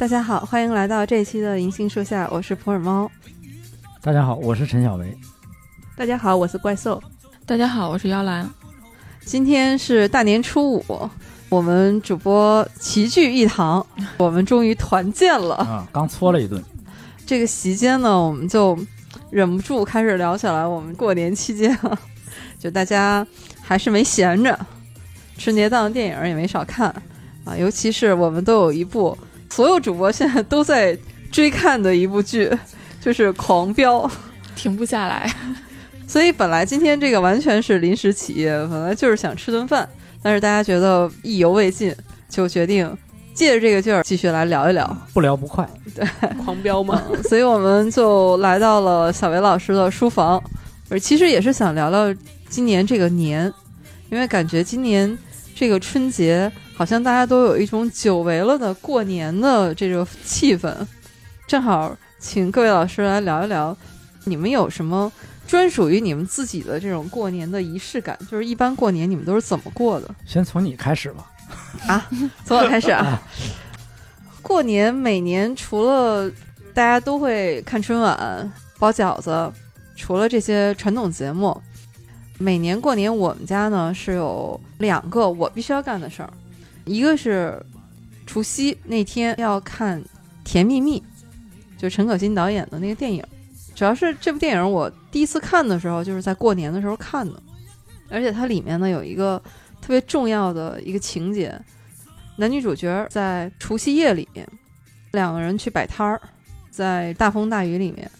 大家好，欢迎来到这一期的银杏树下，我是普洱猫。大家好，我是陈小维。大家好，我是怪兽。大家好，我是妖兰。今天是大年初五，我们主播齐聚一堂，我们终于团建了啊！刚搓了一顿。这个席间呢，我们就忍不住开始聊起来。我们过年期间啊，就大家还是没闲着，春节档的电影也没少看啊。尤其是我们都有一部，所有主播现在都在追看的一部剧，就是《狂飙》，停不下来。所以本来今天这个完全是临时起意，本来就是想吃顿饭，但是大家觉得意犹未尽，就决定借着这个劲儿继续来聊一聊。不聊不快，对，狂飙嘛。所以我们就来到了小维老师的书房，而其实也是想聊聊今年这个年，因为感觉今年这个春节好像大家都有一种久违了的过年的这个气氛，正好请各位老师来聊一聊，你们有什么？专属于你们自己的这种过年的仪式感，就是一般过年你们都是怎么过的？先从你开始吧。啊，从我开始 啊。过年每年除了大家都会看春晚、包饺子，除了这些传统节目，每年过年我们家呢是有两个我必须要干的事儿，一个是除夕那天要看《甜蜜蜜》，就陈可辛导演的那个电影。主要是这部电影，我第一次看的时候就是在过年的时候看的，而且它里面呢有一个特别重要的一个情节，男女主角在除夕夜里面，两个人去摆摊儿，在大风大雨里面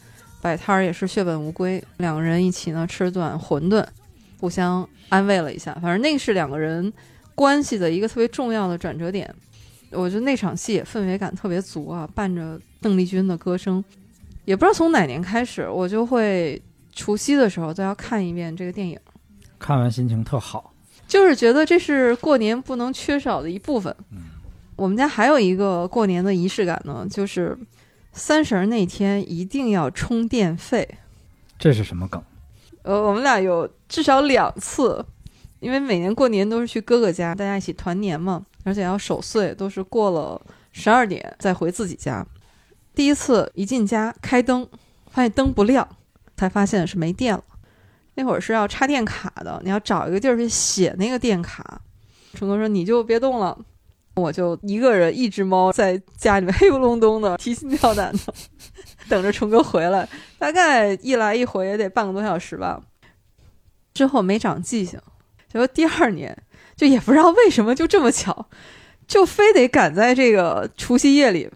摆摊儿也是血本无归，两个人一起呢吃顿馄饨，互相安慰了一下，反正那是两个人关系的一个特别重要的转折点，我觉得那场戏氛围感特别足啊，伴着邓丽君的歌声。也不知道从哪年开始，我就会除夕的时候都要看一遍这个电影，看完心情特好，就是觉得这是过年不能缺少的一部分。嗯，我们家还有一个过年的仪式感呢，就是三十那天一定要充电费。这是什么梗？呃，我们俩有至少两次，因为每年过年都是去哥哥家，大家一起团年嘛，而且要守岁，都是过了十二点再回自己家。第一次一进家开灯，发现灯不亮，才发现是没电了。那会儿是要插电卡的，你要找一个地儿去写那个电卡。春哥说：“你就别动了，我就一个人一只猫在家里面黑不隆咚的提心吊胆的 等着春哥回来。大概一来一回也得半个多小时吧。之后没长记性，结果第二年就也不知道为什么就这么巧，就非得赶在这个除夕夜里。”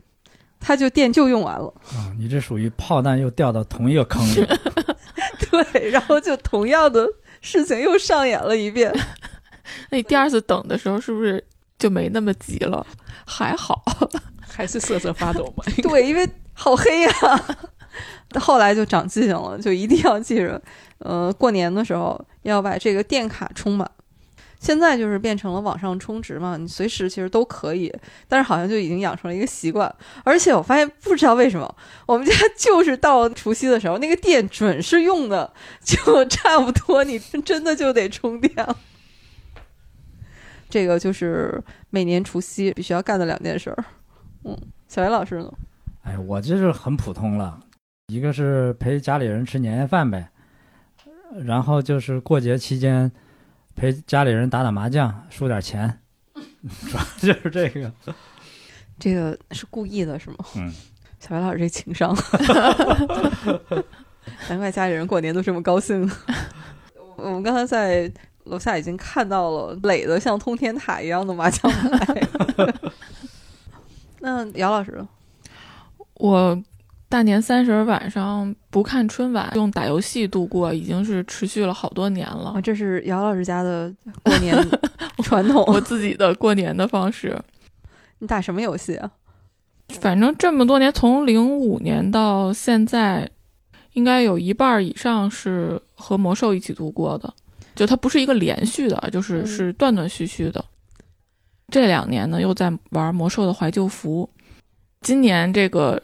他就电就用完了啊！你这属于炮弹又掉到同一个坑里，对，然后就同样的事情又上演了一遍。那你第二次等的时候是不是就没那么急了？还好，还是瑟瑟发抖吗？对，因为好黑呀。后来就长记性了，就一定要记着，呃，过年的时候要把这个电卡充满。现在就是变成了网上充值嘛，你随时其实都可以，但是好像就已经养成了一个习惯。而且我发现不知道为什么，我们家 就是到除夕的时候，那个电准是用的就差不多，你真的就得充电了。这个就是每年除夕必须要干的两件事儿。嗯，小袁老师呢？哎，我这是很普通了，一个是陪家里人吃年夜饭呗，然后就是过节期间。陪家里人打打麻将，输点钱，主要就是这个。这个是故意的，是吗？嗯。小白老师这情商，难怪家里人过年都这么高兴。我们刚才在楼下已经看到了垒的像通天塔一样的麻将牌。那姚老师，我。大年三十晚上不看春晚，用打游戏度过，已经是持续了好多年了。这是姚老师家的过年 传统，我自己的过年的方式。你打什么游戏啊？反正这么多年，从零五年到现在，应该有一半以上是和魔兽一起度过的。就它不是一个连续的，就是是断断续续的。这两年呢，又在玩魔兽的怀旧服。今年这个。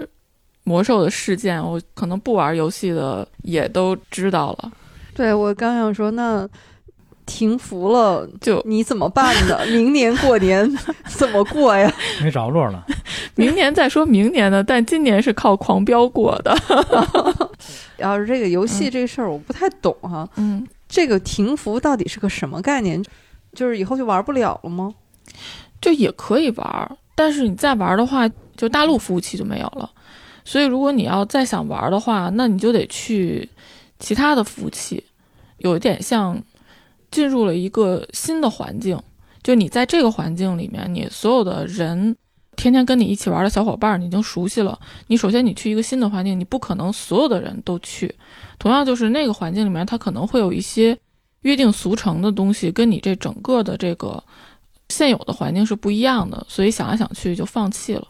魔兽的事件，我可能不玩游戏的也都知道了。对我刚想说，那停服了，就你怎么办呢？明年过年怎么过呀？没着落了。明年再说明年的，但今年是靠狂飙过的。要是这个游戏嗯这事儿，我不太懂哈。嗯，这个停服到底是个什么概念？就是以后就玩不了了吗？就也可以玩，但是你再玩的话，就大陆服务器就没有了。所以如果你要再想玩的话，那你就得去其他的服务器，有一点像进入了一个新的环境。就你在这个环境里面，你所有的人，天天跟你一起玩的小伙伴，你已经熟悉了。你首先你去一个新的环境，你不可能所有的人都去。同样就是那个环境里面，它可能会有一些约定俗成的东西，跟你这整个的这个现有的环境是不一样的，所以想来想去就放弃了。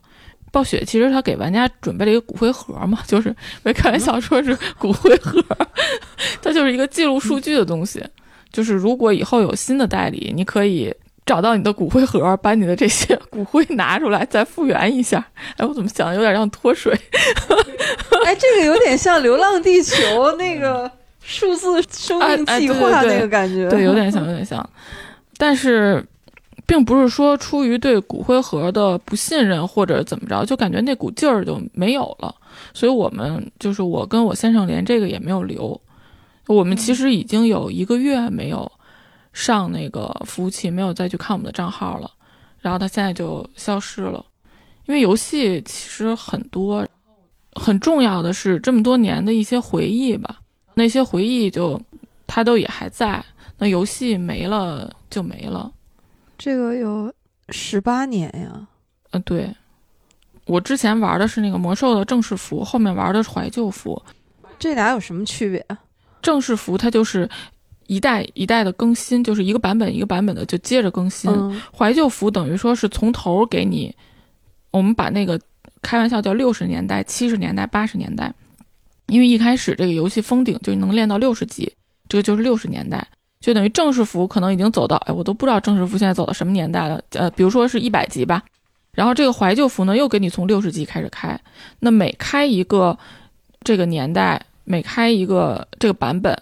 暴雪其实他给玩家准备了一个骨灰盒嘛，就是没开玩笑说是骨灰盒，它就是一个记录数据的东西。就是如果以后有新的代理，你可以找到你的骨灰盒，把你的这些 骨灰拿出来，再复原一下。哎，我怎么想的有点像脱水？哎，这个有点像《流浪地球》那个数字生命计划哎哎对对对那个感觉，对，有点像，有点像。但是，并不是说出于对骨灰盒的不信任或者怎么着，就感觉那股劲儿就没有了。所以我们就是我跟我先生连这个也没有留。我们其实已经有一个月没有上那个服务器，没有再去看我们的账号了。然后它现在就消失了，因为游戏其实很多，很重要的是这么多年的一些回忆吧。那些回忆就它都也还在，那游戏没了就没了。这个有十八年呀。呃，对，我之前玩的是那个魔兽的正式服，后面玩的是怀旧服。这俩有什么区别？正式服它就是一代一代的更新，就是一个版本一个版本的就接着更新。嗯怀旧服等于说是从头给你，我们把那个开玩笑叫六十年代、七十年代、八十年代，因为一开始这个游戏封顶就能练到六十级，这个就是六十年代，就等于正式服可能已经走到，哎，我都不知道正式服现在走到什么年代了，呃，比如说是一百级吧，然后这个怀旧服呢又给你从六十级开始开，那每开一个这个年代，每开一个这个版本，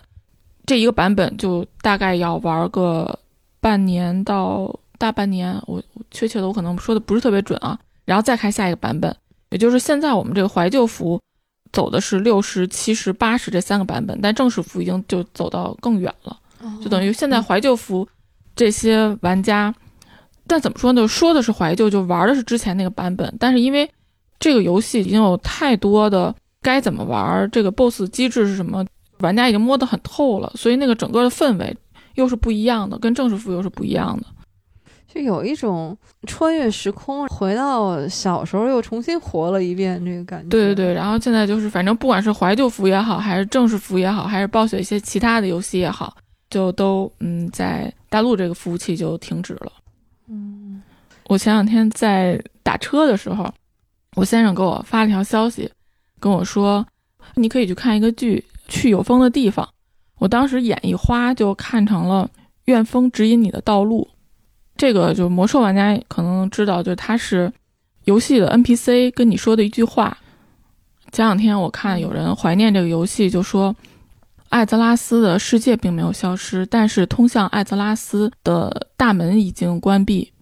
这一个版本就大概要玩个半年到大半年，我我确切的我可能说的不是特别准啊，然后再开下一个版本，也就是现在我们这个怀旧服走的是六十七十八十这三个版本，但正式服已经就走到更远了，就等于现在怀旧服这些玩家，但怎么说呢？说的是怀旧，就玩的是之前那个版本，但是因为这个游戏已经有太多的该怎么玩，这个 BOSS 机制是什么，玩家已经摸得很透了，所以那个整个的氛围又是不一样的，跟正式服又是不一样的。就有一种穿越时空，回到小时候又重新活了一遍这个感觉。对对对，然后现在就是，反正不管是怀旧服也好，还是正式服也好，还是暴雪一些其他的游戏也好，就都嗯在大陆这个服务器就停止了。嗯，我前两天在打车的时候，我先生给我发了条消息，跟我说你可以去看一个剧《去有风的地方》。我当时眼一花，就看成了《愿风指引你的道路》。这个就是魔兽玩家可能知道，就是它是游戏的 NPC 跟你说的一句话。前两天我看有人怀念这个游戏，就说艾泽拉斯的世界并没有消失，但是通向艾泽拉斯的大门已经关闭。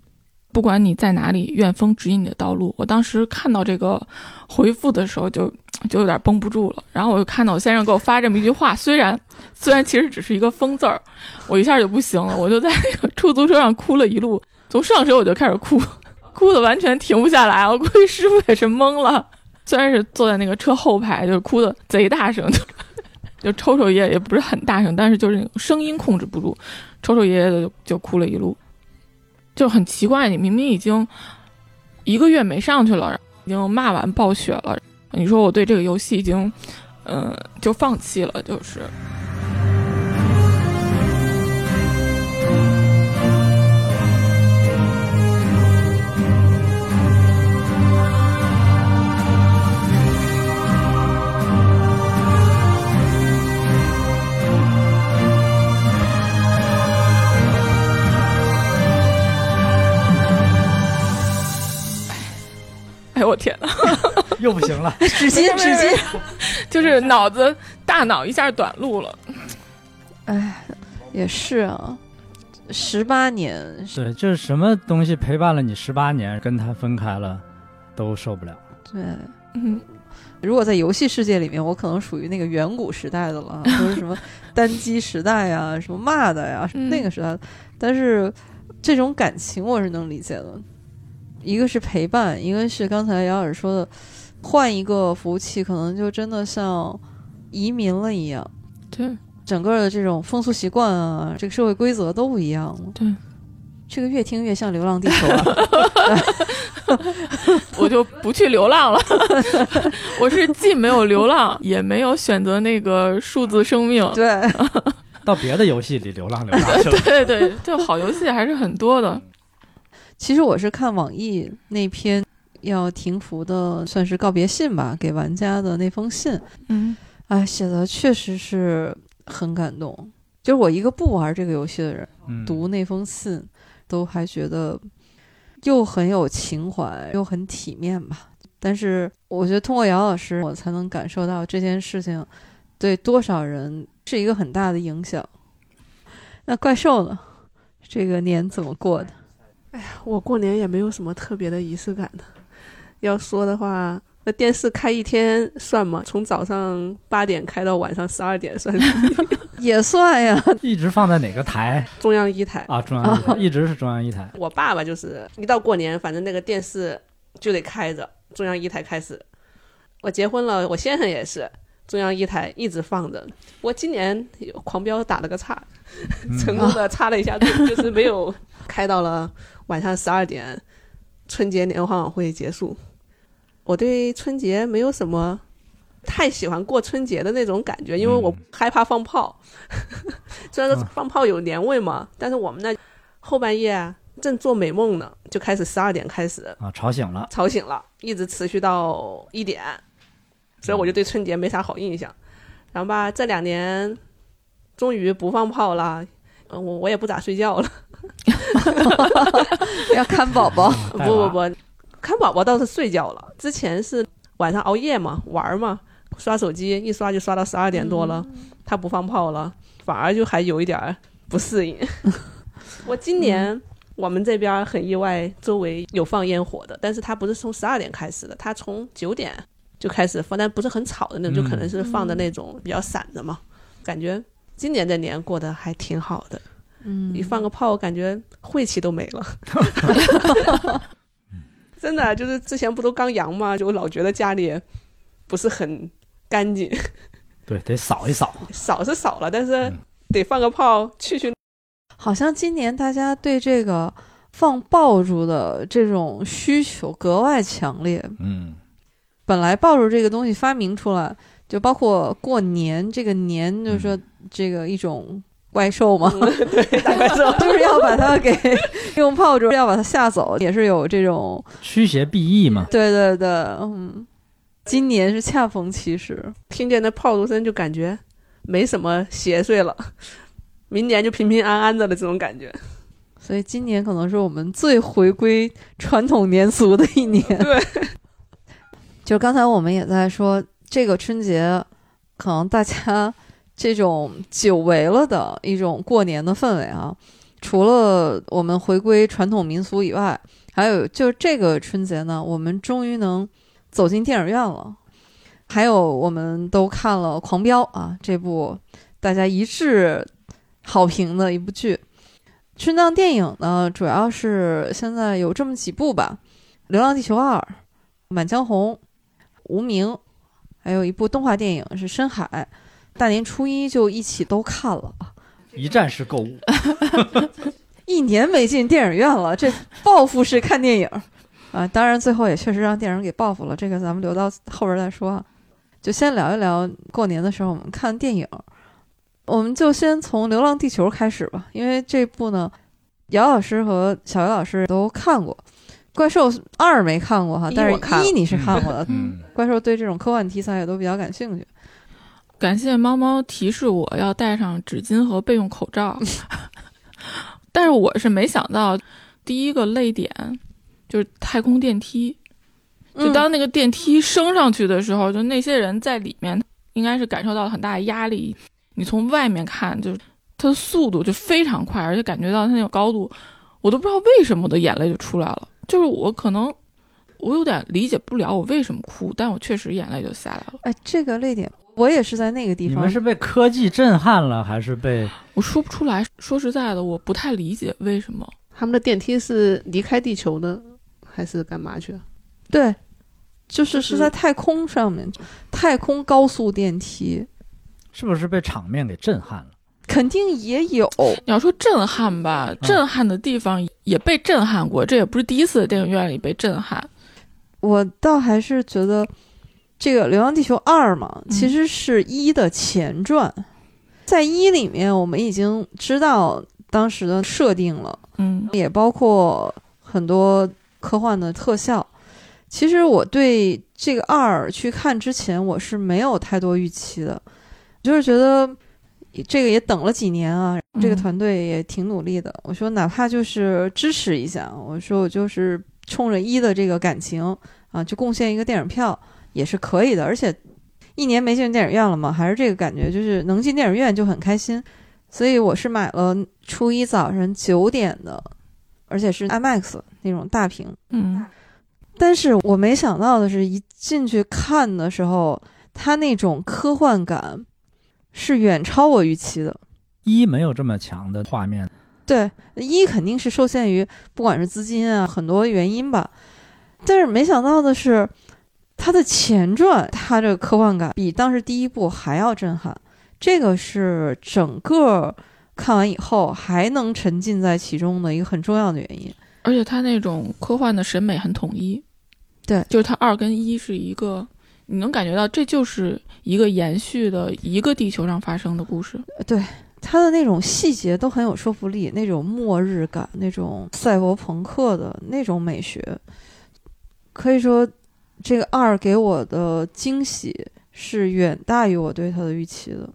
不管你在哪里，愿风指引你的道路。我当时看到这个回复的时候就，就有点绷不住了。然后我就看到我先生给我发这么一句话，虽然虽然其实只是一个疯字儿，我一下就不行了，我就在那个出租车上哭了一路，从上车我就开始哭，哭的完全停不下来。我估计师傅也是懵了，虽然是坐在那个车后排，就是哭的贼大声，就抽抽爷爷也不是很大声，但是就是声音控制不住，抽抽噎噎的就就哭了一路。就很奇怪，你明明已经一个月没上去了，已经骂完暴雪了，你说我对这个游戏已经，嗯、就放弃了，就是。哎呦我天呐，又不行了。纸巾纸巾，就是脑子大脑一下短路了。哎，也是啊。十八年，对，就是什么东西陪伴了你十八年，跟他分开了，都受不了。对。嗯，如果在游戏世界里面，我可能属于那个远古时代的了，都是什么单机时代呀，什么骂的呀，嗯那个时代。但是这种感情我是能理解的，一个是陪伴，一个是刚才姚老师说的，换一个服务器，可能就真的像移民了一样，对整个的这种风俗习惯啊，这个社会规则都不一样了。对，这个越听越像《流浪地球》啊。我就不去流浪了。我是既没有流浪，也没有选择那个数字生命。对，到别的游戏里流浪流浪去了。对对，就好游戏还是很多的。其实我是看网易那篇要停服的，算是告别信吧，给玩家的那封信，嗯哎，写的确实是很感动。就是我一个不玩这个游戏的人，嗯，读那封信，都还觉得又很有情怀，又很体面吧。但是我觉得通过姚老师，我才能感受到这件事情对多少人是一个很大的影响。那怪兽呢？这个年怎么过的？我过年也没有什么特别的仪式感的。要说的话，那电视开一天算吗？从早上八点开到晚上十二点算 也算呀，一直放在哪个台中央一台。啊？中央一台，一直是中央一台。我爸爸就是一到过年，反正那个电视就得开着，中央一台开始。我结婚了，我先生也是中央一台一直放着。我今年有狂飙打了个岔，嗯 成功的插了一下队，就是没有开到了晚上十二点，春节联欢晚会结束。我对春节没有什么太喜欢过春节的那种感觉，因为我嗯害怕放炮。虽然说啊放炮有年味嘛，但是我们那后半夜啊，正做美梦呢，就开始十二点开始啊，吵醒了。吵醒了，一直持续到一点，所以我就对春节没啥好印象。然后吧，这两年终于不放炮了，呃我我也不咋睡觉了。要看宝宝。不不不，看宝宝倒是睡觉了，之前是晚上熬夜嘛，玩儿嘛，刷手机一刷就刷到十二点多了，他不放炮了，反而就还有一点儿不适应。我今年。我们这边儿很意外，周围有放烟火的，但是他不是从十二点开始的，他从九点就开始放，但不是很吵的那种，就可能是放的那种比较散的嘛。感觉今年这年过得还挺好的，嗯一放个炮，感觉晦气都没了。真的，就是之前不都刚阳嘛，就老觉得家里不是很干净，对，得扫一扫。扫是扫了，但是嗯得放个炮去去。好像今年大家对这个放爆竹的这种需求格外强烈。嗯，本来爆竹这个东西发明出来，就包括过年这个年，就是说这个一种怪兽嘛，嗯对，大怪兽。就是要把它给用炮竹要把它吓走，也是有这种驱邪避疫嘛。对对对，嗯，今年是恰逢其时，听见那炮竹声就感觉没什么邪祟了，明年就平平安安的了这种感觉。所以今年可能是我们最回归传统年俗的一年。对，就刚才我们也在说，这个春节可能大家 这种久违了的一种过年的氛围啊，除了我们回归传统民俗以外，还有就是这个春节呢，我们终于能走进电影院了。还有，我们都看了《狂飙》啊，这部大家一致好评的一部剧。春档电影呢，主要是现在有这么几部吧，《流浪地球二》《满江红》《无名》，还有一部动画电影是《深海》。大年初一就一起都看了，一站式购物。一年没进电影院了，这报复式看电影啊！当然，最后也确实让电影给报复了，这个咱们留到后边再说啊。就先聊一聊过年的时候我们看电影，我们就先从《流浪地球》开始吧，因为这部呢，姚老师和小姚老师都看过，《怪兽二》没看过哈，但是我看了一你是看过的，嗯，怪兽对这种科幻题材也都比较感兴趣。感谢猫猫提示我要带上纸巾和备用口罩，但是我是没想到第一个泪点就是太空电梯，就嗯当那个电梯升上去的时候，就那些人在里面应该是感受到了很大的压力。你从外面看，就是它的速度就非常快，而且感觉到它那个高度，我都不知道为什么我的眼泪就出来了。就是我可能我有点理解不了我为什么哭，但我确实眼泪就下来了。哎，这个泪点我也是在那个地方你们，是被科技震撼了，还是被我说不出来。说实在的，我不太理解为什么。他们的电梯是离开地球的，还是干嘛去？对，就是是在太空上面，太空高速电梯是不是被场面给震撼了？肯定也有。你要说震撼吧，震撼的地方也被震撼过，这也不是第一次在电影院里被震撼。我倒还是觉得这个《流浪地球二》嘛，嗯其实是一的前传，在一里面我们已经知道当时的设定了，嗯也包括很多科幻的特效。其实我对这个二去看之前，我是没有太多预期的，就是觉得这个也等了几年啊，这个嗯团队也挺努力的。我说哪怕就是支持一下，我说我就是冲着一的这个感情啊，就贡献一个电影票也是可以的。而且一年没进电影院了嘛，还是这个感觉，就是能进电影院就很开心。所以我是买了初一早上九点的，而且是 IMAX 那种大屏。嗯但是我没想到的是，一进去看的时候，它那种科幻感是远超我预期的。一没有这么强的画面，对，一肯定是受限于不管是资金啊很多原因吧，但是没想到的是，它的前传，它这个科幻感比当时第一部还要震撼。这个是整个看完以后还能沉浸在其中的一个很重要的原因。而且它那种科幻的审美很统一，对就是它二跟一是一个，你能感觉到这就是一个延续的一个地球上发生的故事。对它的那种细节都很有说服力，那种末日感，那种赛博朋克的那种美学，可以说这个二给我的惊喜是远大于我对它的预期的。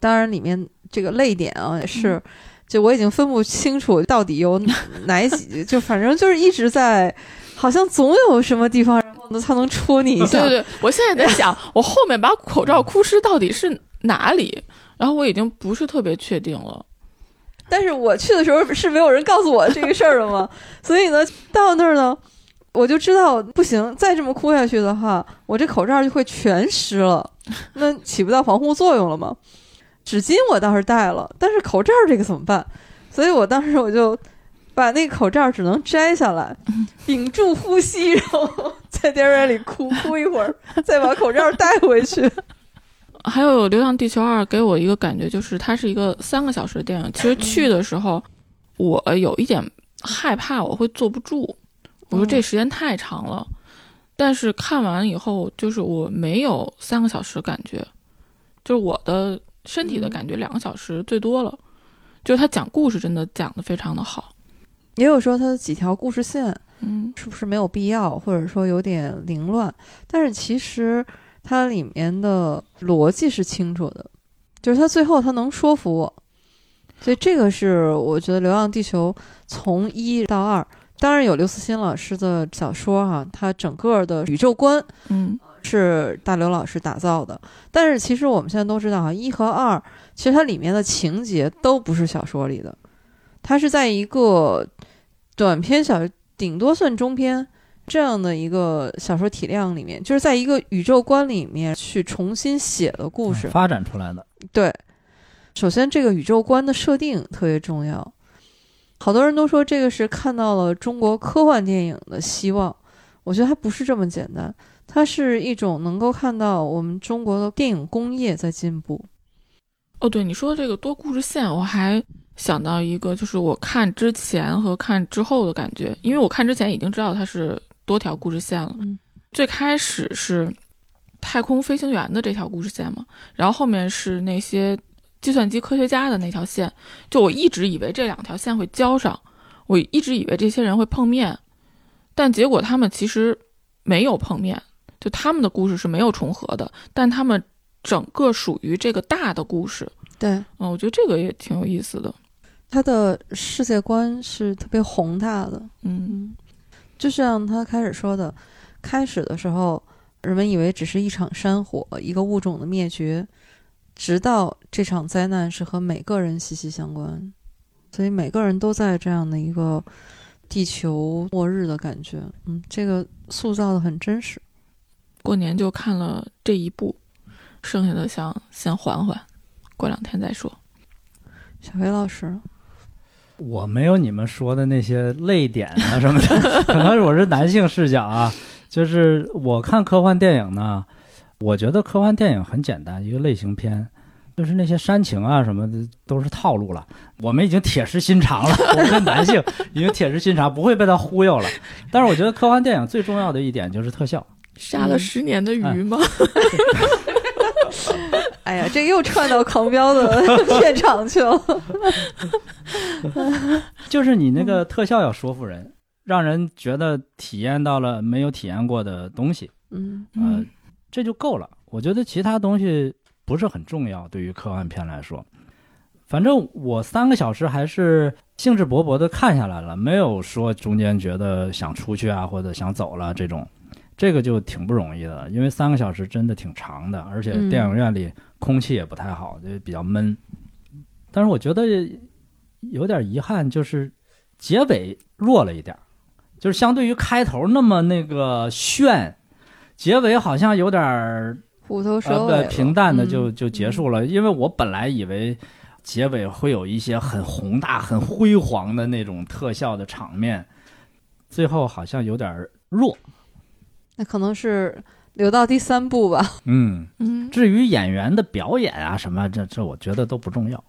当然，里面这个泪点啊，也是，嗯就我已经分不清楚到底有哪几，就反正就是一直在，好像总有什么地方，然后呢，它能戳你一下。对对对，我现在在想，我后面把口罩哭湿到底是哪里？然后我已经不是特别确定了。但是我去的时候是没有人告诉我这个事儿的嘛，所以呢，到那儿呢，我就知道不行，再这么哭下去的话，我这口罩就会全湿了，那起不到防护作用了嘛。纸巾我倒是带了，但是口罩这个怎么办？所以我当时我就把那个口罩只能摘下来，屏住呼吸，然后在电影院里哭哭一会儿，再把口罩戴回去。还有《流浪地球二》给我一个感觉，就是它是一个三个小时的电影。其实去的时候，我有一点害怕我会坐不住，我说这时间太长了。但是看完以后，就是我没有三个小时感觉，就是我的身体的感觉两个小时最多了。就是他讲故事真的讲的非常的好，也有说它的几条故事线嗯。是不是没有必要，或者说有点凌乱？但是其实它里面的逻辑是清楚的，就是它最后它能说服我，所以这个是我觉得《流浪地球》从一到二，当然有刘慈欣老师的小说哈、它整个的宇宙观嗯。是大刘老师打造的，但是其实我们现在都知道哈，一和二其实它里面的情节都不是小说里的，它是在一个短篇小，顶多算中篇这样的一个小说体量里面，就是在一个宇宙观里面去重新写的故事。发展出来的。对，首先这个宇宙观的设定特别重要，好多人都说这个是看到了中国科幻电影的希望，我觉得它不是这么简单，它是一种能够看到我们中国的电影工业在进步。哦，对你说的这个多故事线，我还想到一个，就是我看之前和看之后的感觉，因为我看之前已经知道它是多条故事线了。嗯，最开始是太空飞行员的这条故事线嘛，然后后面是那些计算机科学家的那条线，就我一直以为这两条线会交上，我一直以为这些人会碰面，但结果他们其实没有碰面，就他们的故事是没有重合的，但他们整个属于这个大的故事。对，嗯，我觉得这个也挺有意思的。它的世界观是特别宏大的。嗯嗯，就像他开始说的，开始的时候，人们以为只是一场山火，一个物种的灭绝，直到这场灾难是和每个人息息相关，所以每个人都在这样的一个地球末日的感觉。嗯，这个塑造的很真实。过年就看了这一部，剩下的想先缓缓，过两天再说。小黑老师，我没有你们说的那些泪点啊什么的，可能我是男性视角啊。就是我看科幻电影呢，我觉得科幻电影很简单，一个类型片，就是那些煽情啊什么的都是套路了。我们已经铁石心肠了，我们男性 已经铁石心肠，不会被他忽悠了。但是我觉得科幻电影最重要的一点就是特效。杀了十年的鱼吗？哎呀，这又串到狂飙的 片场去了。就是你那个特效要说服人，让人觉得体验到了没有体验过的东西，嗯呃，这就够了。我觉得其他东西不是很重要，对于科幻片来说。反正我三个小时还是兴致勃勃的看下来了，没有说中间觉得想出去啊或者想走了这种。这个就挺不容易的，因为三个小时真的挺长的，而且电影院里空气也不太好，就比较闷。但是我觉得有点遗憾，就是结尾弱了一点儿，就是相对于开头那么那个炫，结尾好像有点儿虎头蛇呃尾了，平淡的就嗯就结束了。因为我本来以为结尾会有一些很宏大、很辉煌的那种特效的场面，最后好像有点儿弱。那可能是留到第三部吧。嗯，嗯，至于演员的表演啊什么，这这我觉得都不重要。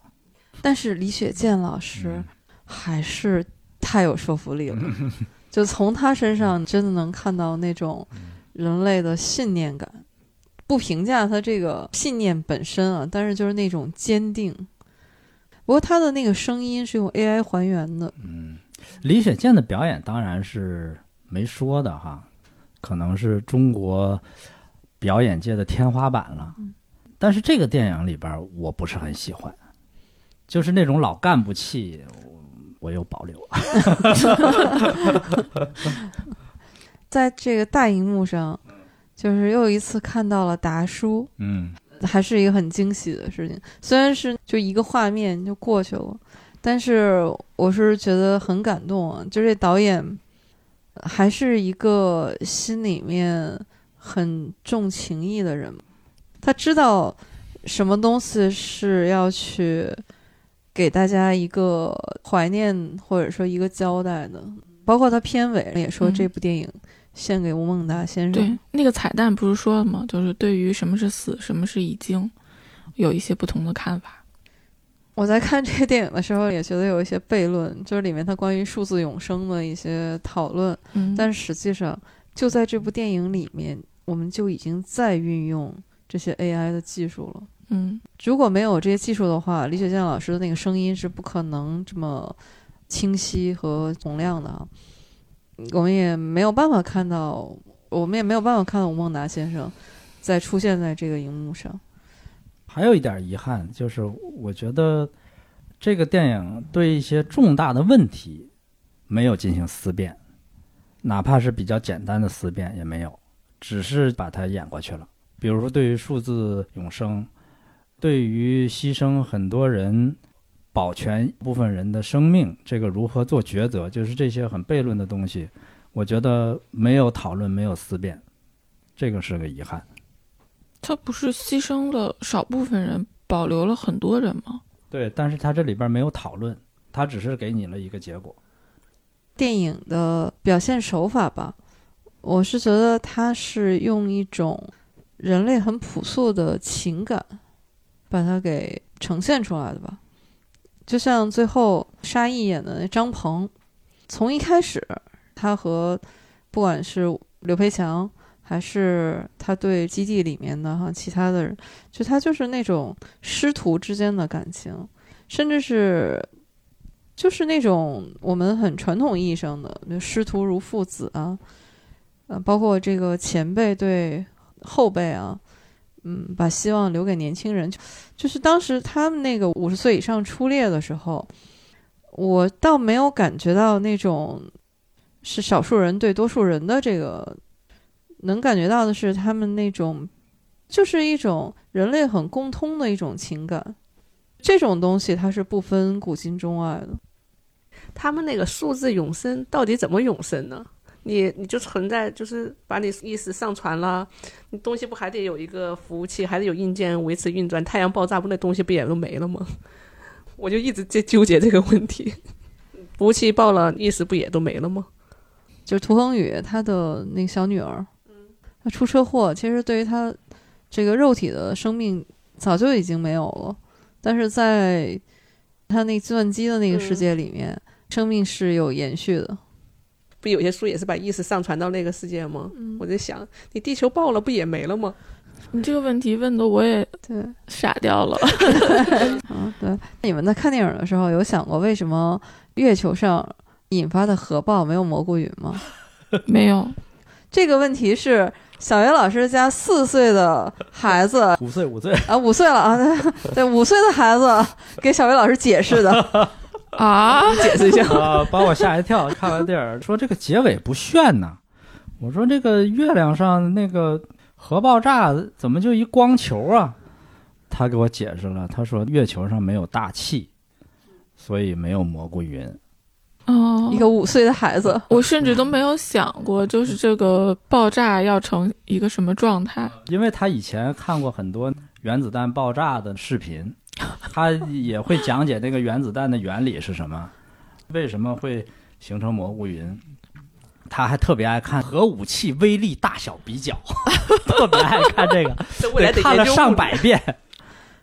但是李雪健老师嗯还是太有说服力了，就从他身上真的能看到那种人类的信念感。不评价他这个信念本身啊，但是就是那种坚定。不过他的那个声音是用 AI 还原的，嗯，李雪健的表演当然是没说的哈，可能是中国表演界的天花板了。但是这个电影里边我不是很喜欢，就是那种老干部气，我我有保留。在这个大荧幕上，就是又一次看到了达叔，嗯还是一个很惊喜的事情。虽然是就一个画面就过去了，但是我是觉得很感动啊！就这导演还是一个心里面很重情义的人，他知道什么东西是要去给大家一个怀念或者说一个交代的。包括他片尾也说嗯这部电影献给吴孟达先生。对，那个彩蛋不是说了吗？就是对于什么是死，什么是已经，有一些不同的看法。我在看这个电影的时候，也觉得有一些悖论，就是里面它关于数字永生的一些讨论。嗯，但实际上，就在这部电影里面，我们就已经在运用这些 AI 的技术了。嗯如果没有这些技术的话，李雪健老师的那个声音是不可能这么清晰和洪亮的啊。我们也没有办法看到，我们也没有办法看到吴孟达先生在出现在这个荧幕上。还有一点遗憾，就是我觉得这个电影对一些重大的问题没有进行思辨，哪怕是比较简单的思辨也没有，只是把它演过去了。比如说，对于数字永生，对于牺牲很多人、保全部分人的生命，这个如何做抉择，就是这些很悖论的东西，我觉得没有讨论，没有思辨，这个是个遗憾。他不是牺牲了少部分人，保留了很多人吗？对，但是他这里边没有讨论，他只是给你了一个结果。电影的表现手法吧，我是觉得他是用一种人类很朴素的情感，把它给呈现出来的吧。就像最后沙溢演的那张鹏，从一开始他和不管是刘培强还是他对基地里面的哈其他的人，就他就是那种师徒之间的感情，甚至是就是那种我们很传统意义上的师徒如父子啊，呃，包括这个前辈对后辈啊，嗯，把希望留给年轻人，就就是当时他们那个五十岁以上出列的时候，我倒没有感觉到那种是少数人对多数人的这个，能感觉到的是他们那种就是一种人类很共通的一种情感。这种东西它是不分古今中外的。他们那个数字永生到底怎么永生呢？你你就存在，就是把你意识上传了，你东西不还得有一个服务器，还得有硬件维持运转？太阳爆炸不那东西不也都没了吗？我就一直在纠结这个问题。服务器爆了，意识不也都没了吗？就是涂恒宇他的那个小女儿，她出车祸，其实对于他这个肉体的生命早就已经没有了，但是在他那计算机的那个世界里面，生命是有延续的。不有些书也是把意识上传到那个世界吗？我在想，你地球爆了不也没了吗？你这个问题问的我也对，傻掉了。嗯，对。你们在看电影的时候有想过为什么月球上引发的核爆没有蘑菇云吗？没有，这个问题是小袁老师家四岁的孩子 五岁五岁，啊，五岁了啊，对 对，五岁的孩子给小袁老师解释的。啊，解释一下。啊，把我吓一跳。看完电影说这个结尾不炫呢，我说这个月亮上那个核爆炸怎么就一光球啊？他给我解释了，他说月球上没有大气，所以没有蘑菇云。哦一，个五岁的孩子，我甚至都没有想过，就是这个爆炸要成一个什么状态。因为他以前看过很多原子弹爆炸的视频，他也会讲解那个原子弹的原理是什么，为什么会形成蘑菇云。他还特别爱看核武器威力大小比较，特别爱看这个，这未来得看了上百遍。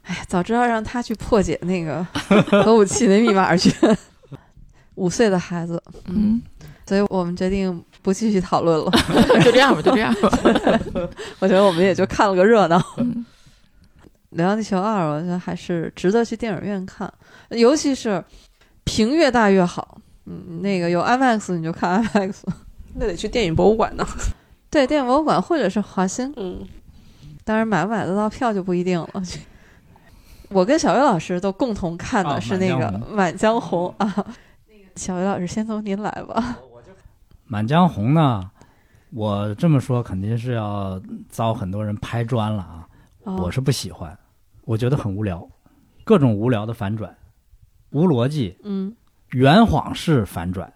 哎，早知道让他去破解那个核武器的密码去。五岁的孩子，嗯，所以我们决定不继续讨论了。就这样吧，就这样吧。我觉得我们也就看了个热闹。嗯《流浪地球二》，我觉得还是值得去电影院看，尤其是屏越大越好。嗯，那个有 IMAX 你就看 IMAX，那得去电影博物馆呢。对，电影博物馆或者是华星，嗯，当然买不买得到票就不一定了。我跟小岳老师都共同看的啊是那个满江《满江红》啊。小维老师，先从您来吧。《满江红》呢，我这么说肯定是要遭很多人拍砖了啊！哦我是不喜欢，我觉得很无聊，各种无聊的反转，无逻辑，嗯，圆谎式反转，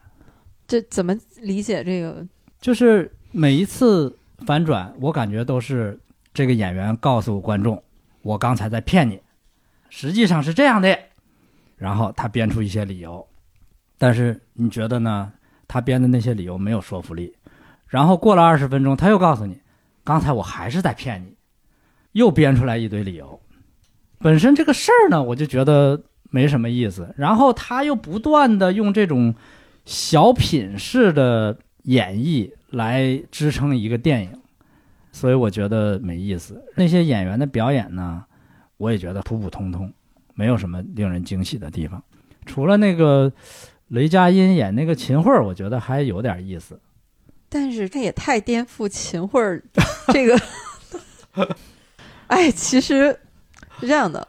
这怎么理解这个？就是每一次反转，我感觉都是这个演员告诉观众，我刚才在骗你，实际上是这样的，然后他编出一些理由，但是你觉得呢？他编的那些理由没有说服力，然后过了二十分钟，他又告诉你，刚才我还是在骗你，又编出来一堆理由。本身这个事儿呢，我就觉得没什么意思，然后他又不断的用这种小品式的演绎来支撑一个电影，所以我觉得没意思。那些演员的表演呢，我也觉得普普通通，没有什么令人惊喜的地方。除了那个雷佳音演那个秦桧儿，我觉得还有点意思。但是他也太颠覆秦桧儿这个。哎，其实是这样的，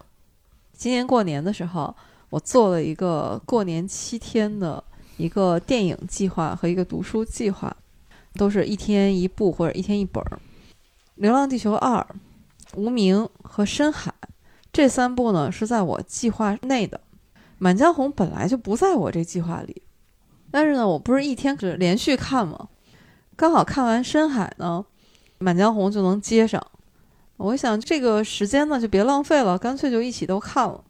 今年过年的时候，我做了一个过年七天的一个电影计划和一个读书计划，都是一天一部或者一天一本儿。《流浪地球二》《无名》和《深海》这三部呢是在我计划内的，《满江红》本来就不在我这计划里，但是呢，我不是一天只连续看吗？刚好看完《深海》呢，《满江红》就能接上。我想这个时间呢就别浪费了，干脆就一起都看了。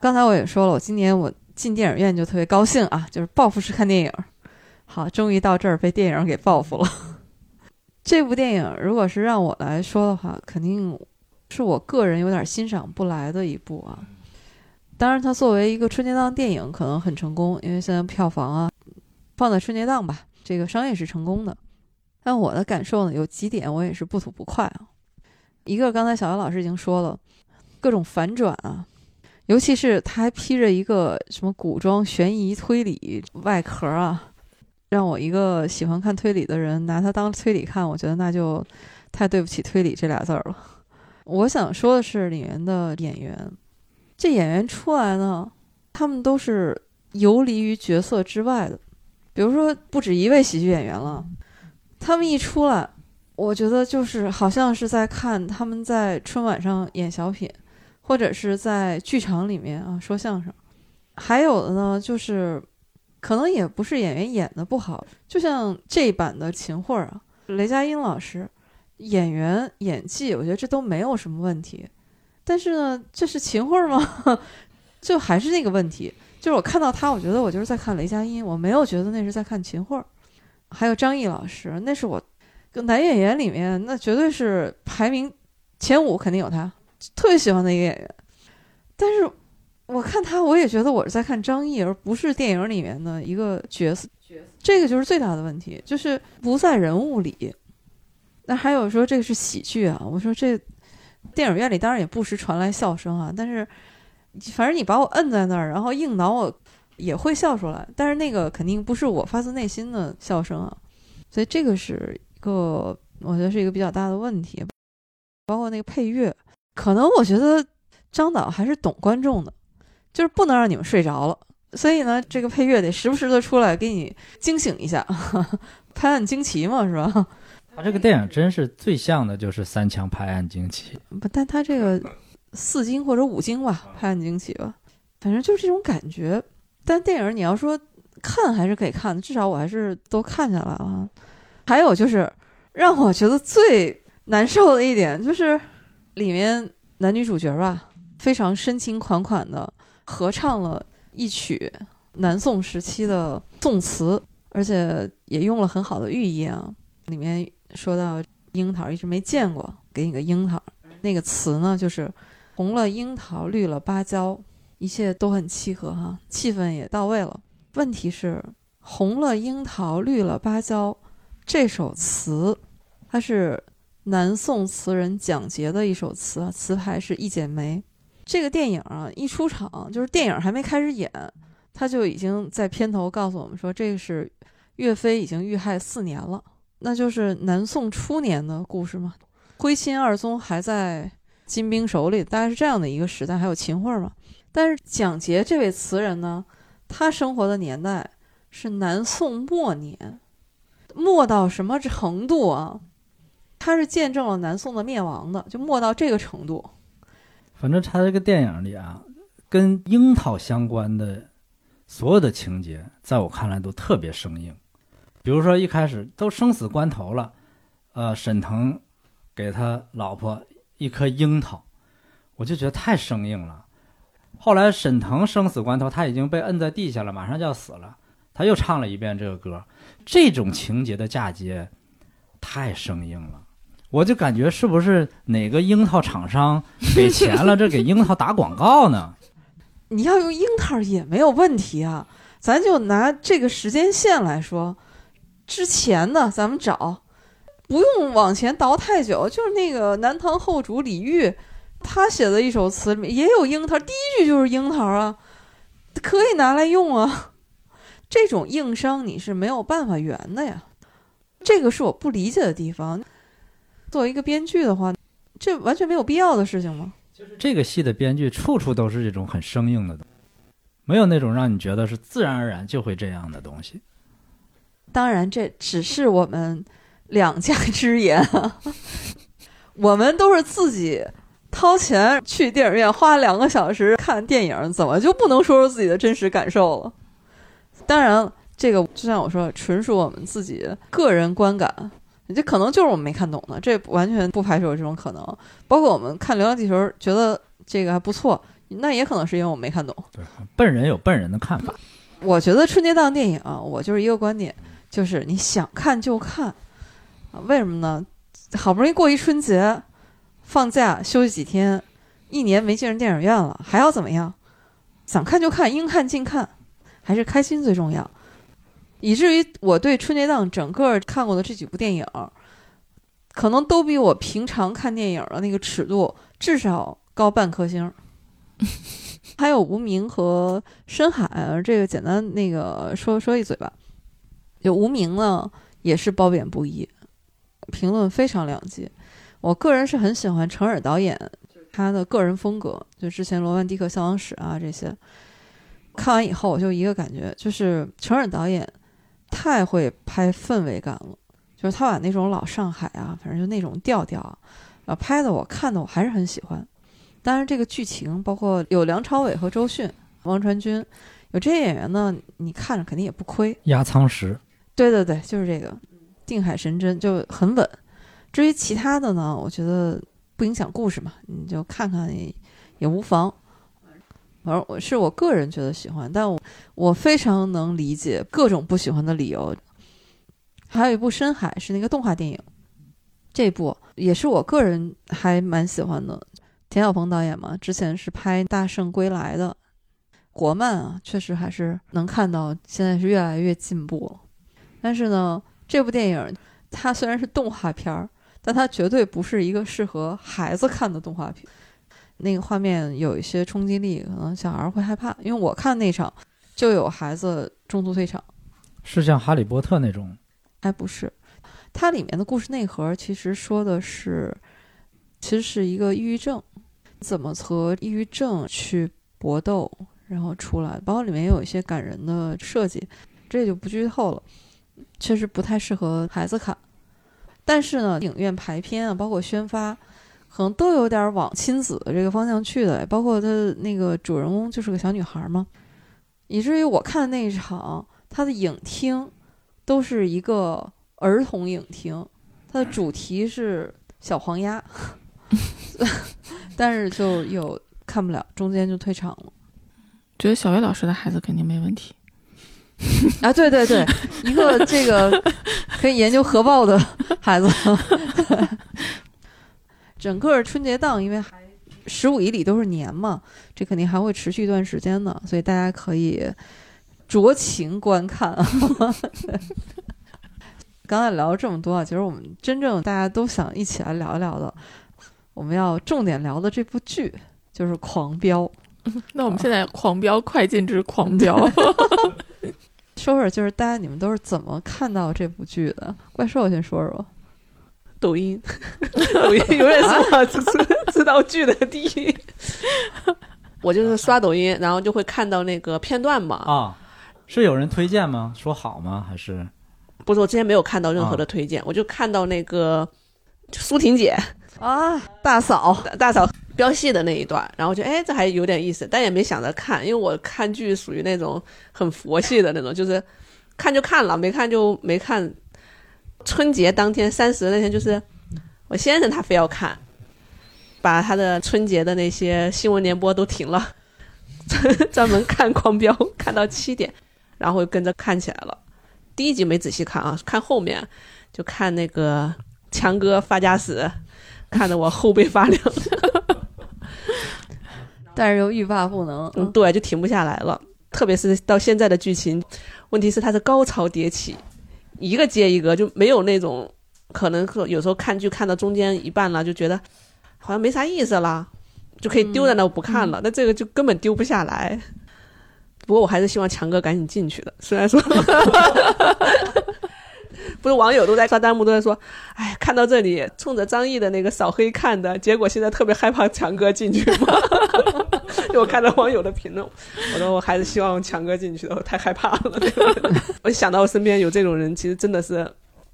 刚才我也说了，我今年我进电影院就特别高兴啊，就是报复式看电影。好，终于到这儿被电影给报复了。这部电影如果是让我来说的话，肯定是我个人有点欣赏不来的一部啊。当然，它作为一个春节档电影可能很成功，因为现在票房啊放在春节档吧，这个商业是成功的。但我的感受呢，有几点我也是不吐不快啊。一个刚才小杨老师已经说了，各种反转啊，尤其是他还披着一个什么古装悬疑推理外壳啊，让我一个喜欢看推理的人拿它当推理看，我觉得那就太对不起推理这俩字儿了。我想说的是，里面的演员，这演员出来呢，他们都是游离于角色之外的。比如说，不止一位喜剧演员了，他们一出来，我觉得就是好像是在看他们在春晚上演小品，或者是在剧场里面啊说相声。还有的呢，就是可能也不是演员演的不好，就像这一版的秦桧啊，雷佳音老师演员演技，我觉得这都没有什么问题。但是呢，这是秦桧吗？就还是那个问题，就是我看到他，我觉得我就是在看雷佳音，我没有觉得那是在看秦桧。还有张译老师，那是我男演员里面那绝对是排名前五，肯定有他，特别喜欢的一个演员。但是我看他，我也觉得我是在看张译，而不是电影里面的一个角色。这个就是最大的问题，就是不在人物里。那还有说这个是喜剧啊，我说这电影院里当然也不时传来笑声啊，但是反正你把我摁在那儿，然后硬挠我也会笑出来，但是那个肯定不是我发自内心的笑声啊，所以这个是一个我觉得是一个比较大的问题，包括那个配乐，可能我觉得张导还是懂观众的，就是不能让你们睡着了，所以呢，这个配乐得时不时的出来给你惊醒一下，拍案惊奇嘛，是吧？他这个电影真是最像的就是三枪拍案惊奇，不，但他这个四惊或者五惊吧，拍案惊奇吧，反正就是这种感觉。但电影你要说看还是可以看的，至少我还是都看下来了。还有就是让我觉得最难受的一点，就是里面男女主角吧，非常深情款款的合唱了一曲南宋时期的宋词，而且也用了很好的寓意啊，里面。说到樱桃一直没见过，给你个樱桃。那个词呢，就是红了樱桃，绿了芭蕉，一切都很契合哈，气氛也到位了。问题是，红了樱桃，绿了芭蕉这首词，它是南宋词人蒋捷的一首词，词牌是一剪梅。这个电影啊，一出场就是电影还没开始演，他就已经在片头告诉我们说，这个是岳飞已经遇害四年了。那就是南宋初年的故事嘛，徽钦二宗还在金兵手里，大概是这样的一个时代。还有秦桧嘛，但是蒋捷这位词人呢，他生活的年代是南宋末年，末到什么程度啊？他是见证了南宋的灭亡的，就末到这个程度。反正他这个电影里啊，跟樱桃相关的所有的情节，在我看来都特别生硬。比如说一开始都生死关头了，呃，沈腾给他老婆一颗樱桃，我就觉得太生硬了。后来沈腾生死关头，他已经被摁在地下了，马上就要死了，他又唱了一遍这个歌，这种情节的嫁接太生硬了。我就感觉是不是哪个樱桃厂商给钱了，这给樱桃打广告呢？你要用樱桃也没有问题啊，咱就拿这个时间线来说。之前呢，咱们找，不用往前倒太久，就是那个南唐后主李煜，他写的一首词里面也有樱桃，第一句就是樱桃啊，可以拿来用啊。这种硬伤你是没有办法圆的呀，这个是我不理解的地方。作为一个编剧的话，这完全没有必要的事情吗？就是这个戏的编剧处处都是这种很生硬的，没有那种让你觉得是自然而然就会这样的东西。当然，这只是我们两家之言，我们都是自己掏钱去电影院花两个小时看电影，怎么就不能说说自己的真实感受了？当然，这个就像我说，纯属我们自己个人观感，这可能就是我们没看懂的，这完全不排除有这种可能。包括我们看《流浪地球》，觉得这个还不错，那也可能是因为我没看懂。对，笨人有笨人的看法。我觉得春节档电影，啊我就是一个观点。就是你想看就看，为什么呢？好不容易过一春节，放假休息几天，一年没进电影院了，还要怎么样？想看就看，应看尽看，还是开心最重要。以至于我对春节档整个看过的这几部电影，可能都比我平常看电影的那个尺度至少高半颗星。还有无名和深海，这个简单那个说说一嘴吧。就无名呢，也是褒贬不一，评论非常两极。我个人是很喜欢程耳导演他的个人风格，就之前《罗曼蒂克消亡史》啊这些，看完以后我就一个感觉，就是程耳导演太会拍氛围感了。就是他把那种老上海啊，反正就那种调调啊，啊拍的我看的我还是很喜欢。当然，这个剧情包括有梁朝伟和周迅、王传君，有这些演员呢，你看着肯定也不亏。压舱石，对对对，就是这个定海神针，就很稳。至于其他的呢，我觉得不影响故事嘛，你就看看也也无妨。反正我是我个人觉得喜欢，但我我非常能理解各种不喜欢的理由。还有一部《深海》是那个动画电影，这部也是我个人还蛮喜欢的。田晓鹏导演嘛，之前是拍《大圣归来》的，国漫啊，确实还是能看到现在是越来越进步。但是呢，这部电影它虽然是动画片儿，但它绝对不是一个适合孩子看的动画片。那个画面有一些冲击力，可能小孩会害怕。因为我看那场就有孩子中途退场，是像《哈利波特》那种，哎，不是，它里面的故事内核其实说的是，其实是一个抑郁症，怎么和抑郁症去搏斗，然后出来，包括里面也有一些感人的设计，这就不剧透了，确实不太适合孩子看。但是呢，影院排片啊，包括宣发，可能都有点往亲子的这个方向去的，包括它那个主人公就是个小女孩嘛，以至于我看的那一场，它的影厅都是一个儿童影厅，它的主题是小黄鸭，但是就有看不了，中间就退场了。觉得小薇老师的孩子肯定没问题。啊，对对对，一个这个可以研究核爆的孩子。整个春节档，因为还十五以里都是年嘛，这肯定还会持续一段时间的，所以大家可以酌情观看。刚才聊了这么多啊，其实我们真正大家都想一起来聊一聊的，我们要重点聊的这部剧就是《狂飙》。那我们现在狂飙，快进至狂飙。说说，就是大家你们都是怎么看到这部剧的？怪兽先说说。抖音，抖音永远是我知知道剧的第一。我就是刷抖音，然后就会看到那个片段嘛。啊，是有人推荐吗？说好吗？还是不是？我之前没有看到任何的推荐，我就看到那个苏婷姐啊，大嫂大嫂飙戏的那一段，然后就哎，这还有点意思，但也没想着看，因为我看剧属于那种很佛系的那种，就是看就看了，没看就没看。春节当天三十那天，就是我先生他非要看，把他的春节的那些新闻联播都停了，专门看《狂飙》，看到七点，然后跟着看起来了。第一集没仔细看啊，看后面就看那个强哥发家史，看得我后背发凉，但是又欲罢不能，嗯，对，就停不下来了。特别是到现在的剧情，问题是它是高潮迭起。一个接一个，就没有那种可能，有时候看剧看到中间一半了，就觉得好像没啥意思了，就可以丢在那不看了。那这个就根本丢不下来。不过我还是希望强哥赶紧进去的，虽然说，不是网友都在刷弹幕都在说，哎，看到这里冲着张译的那个扫黑看的，结果现在特别害怕强哥进去嘛。我看到网友的评论，我说我还是希望强哥进去的，我太害怕了。我想到我身边有这种人，其实真的是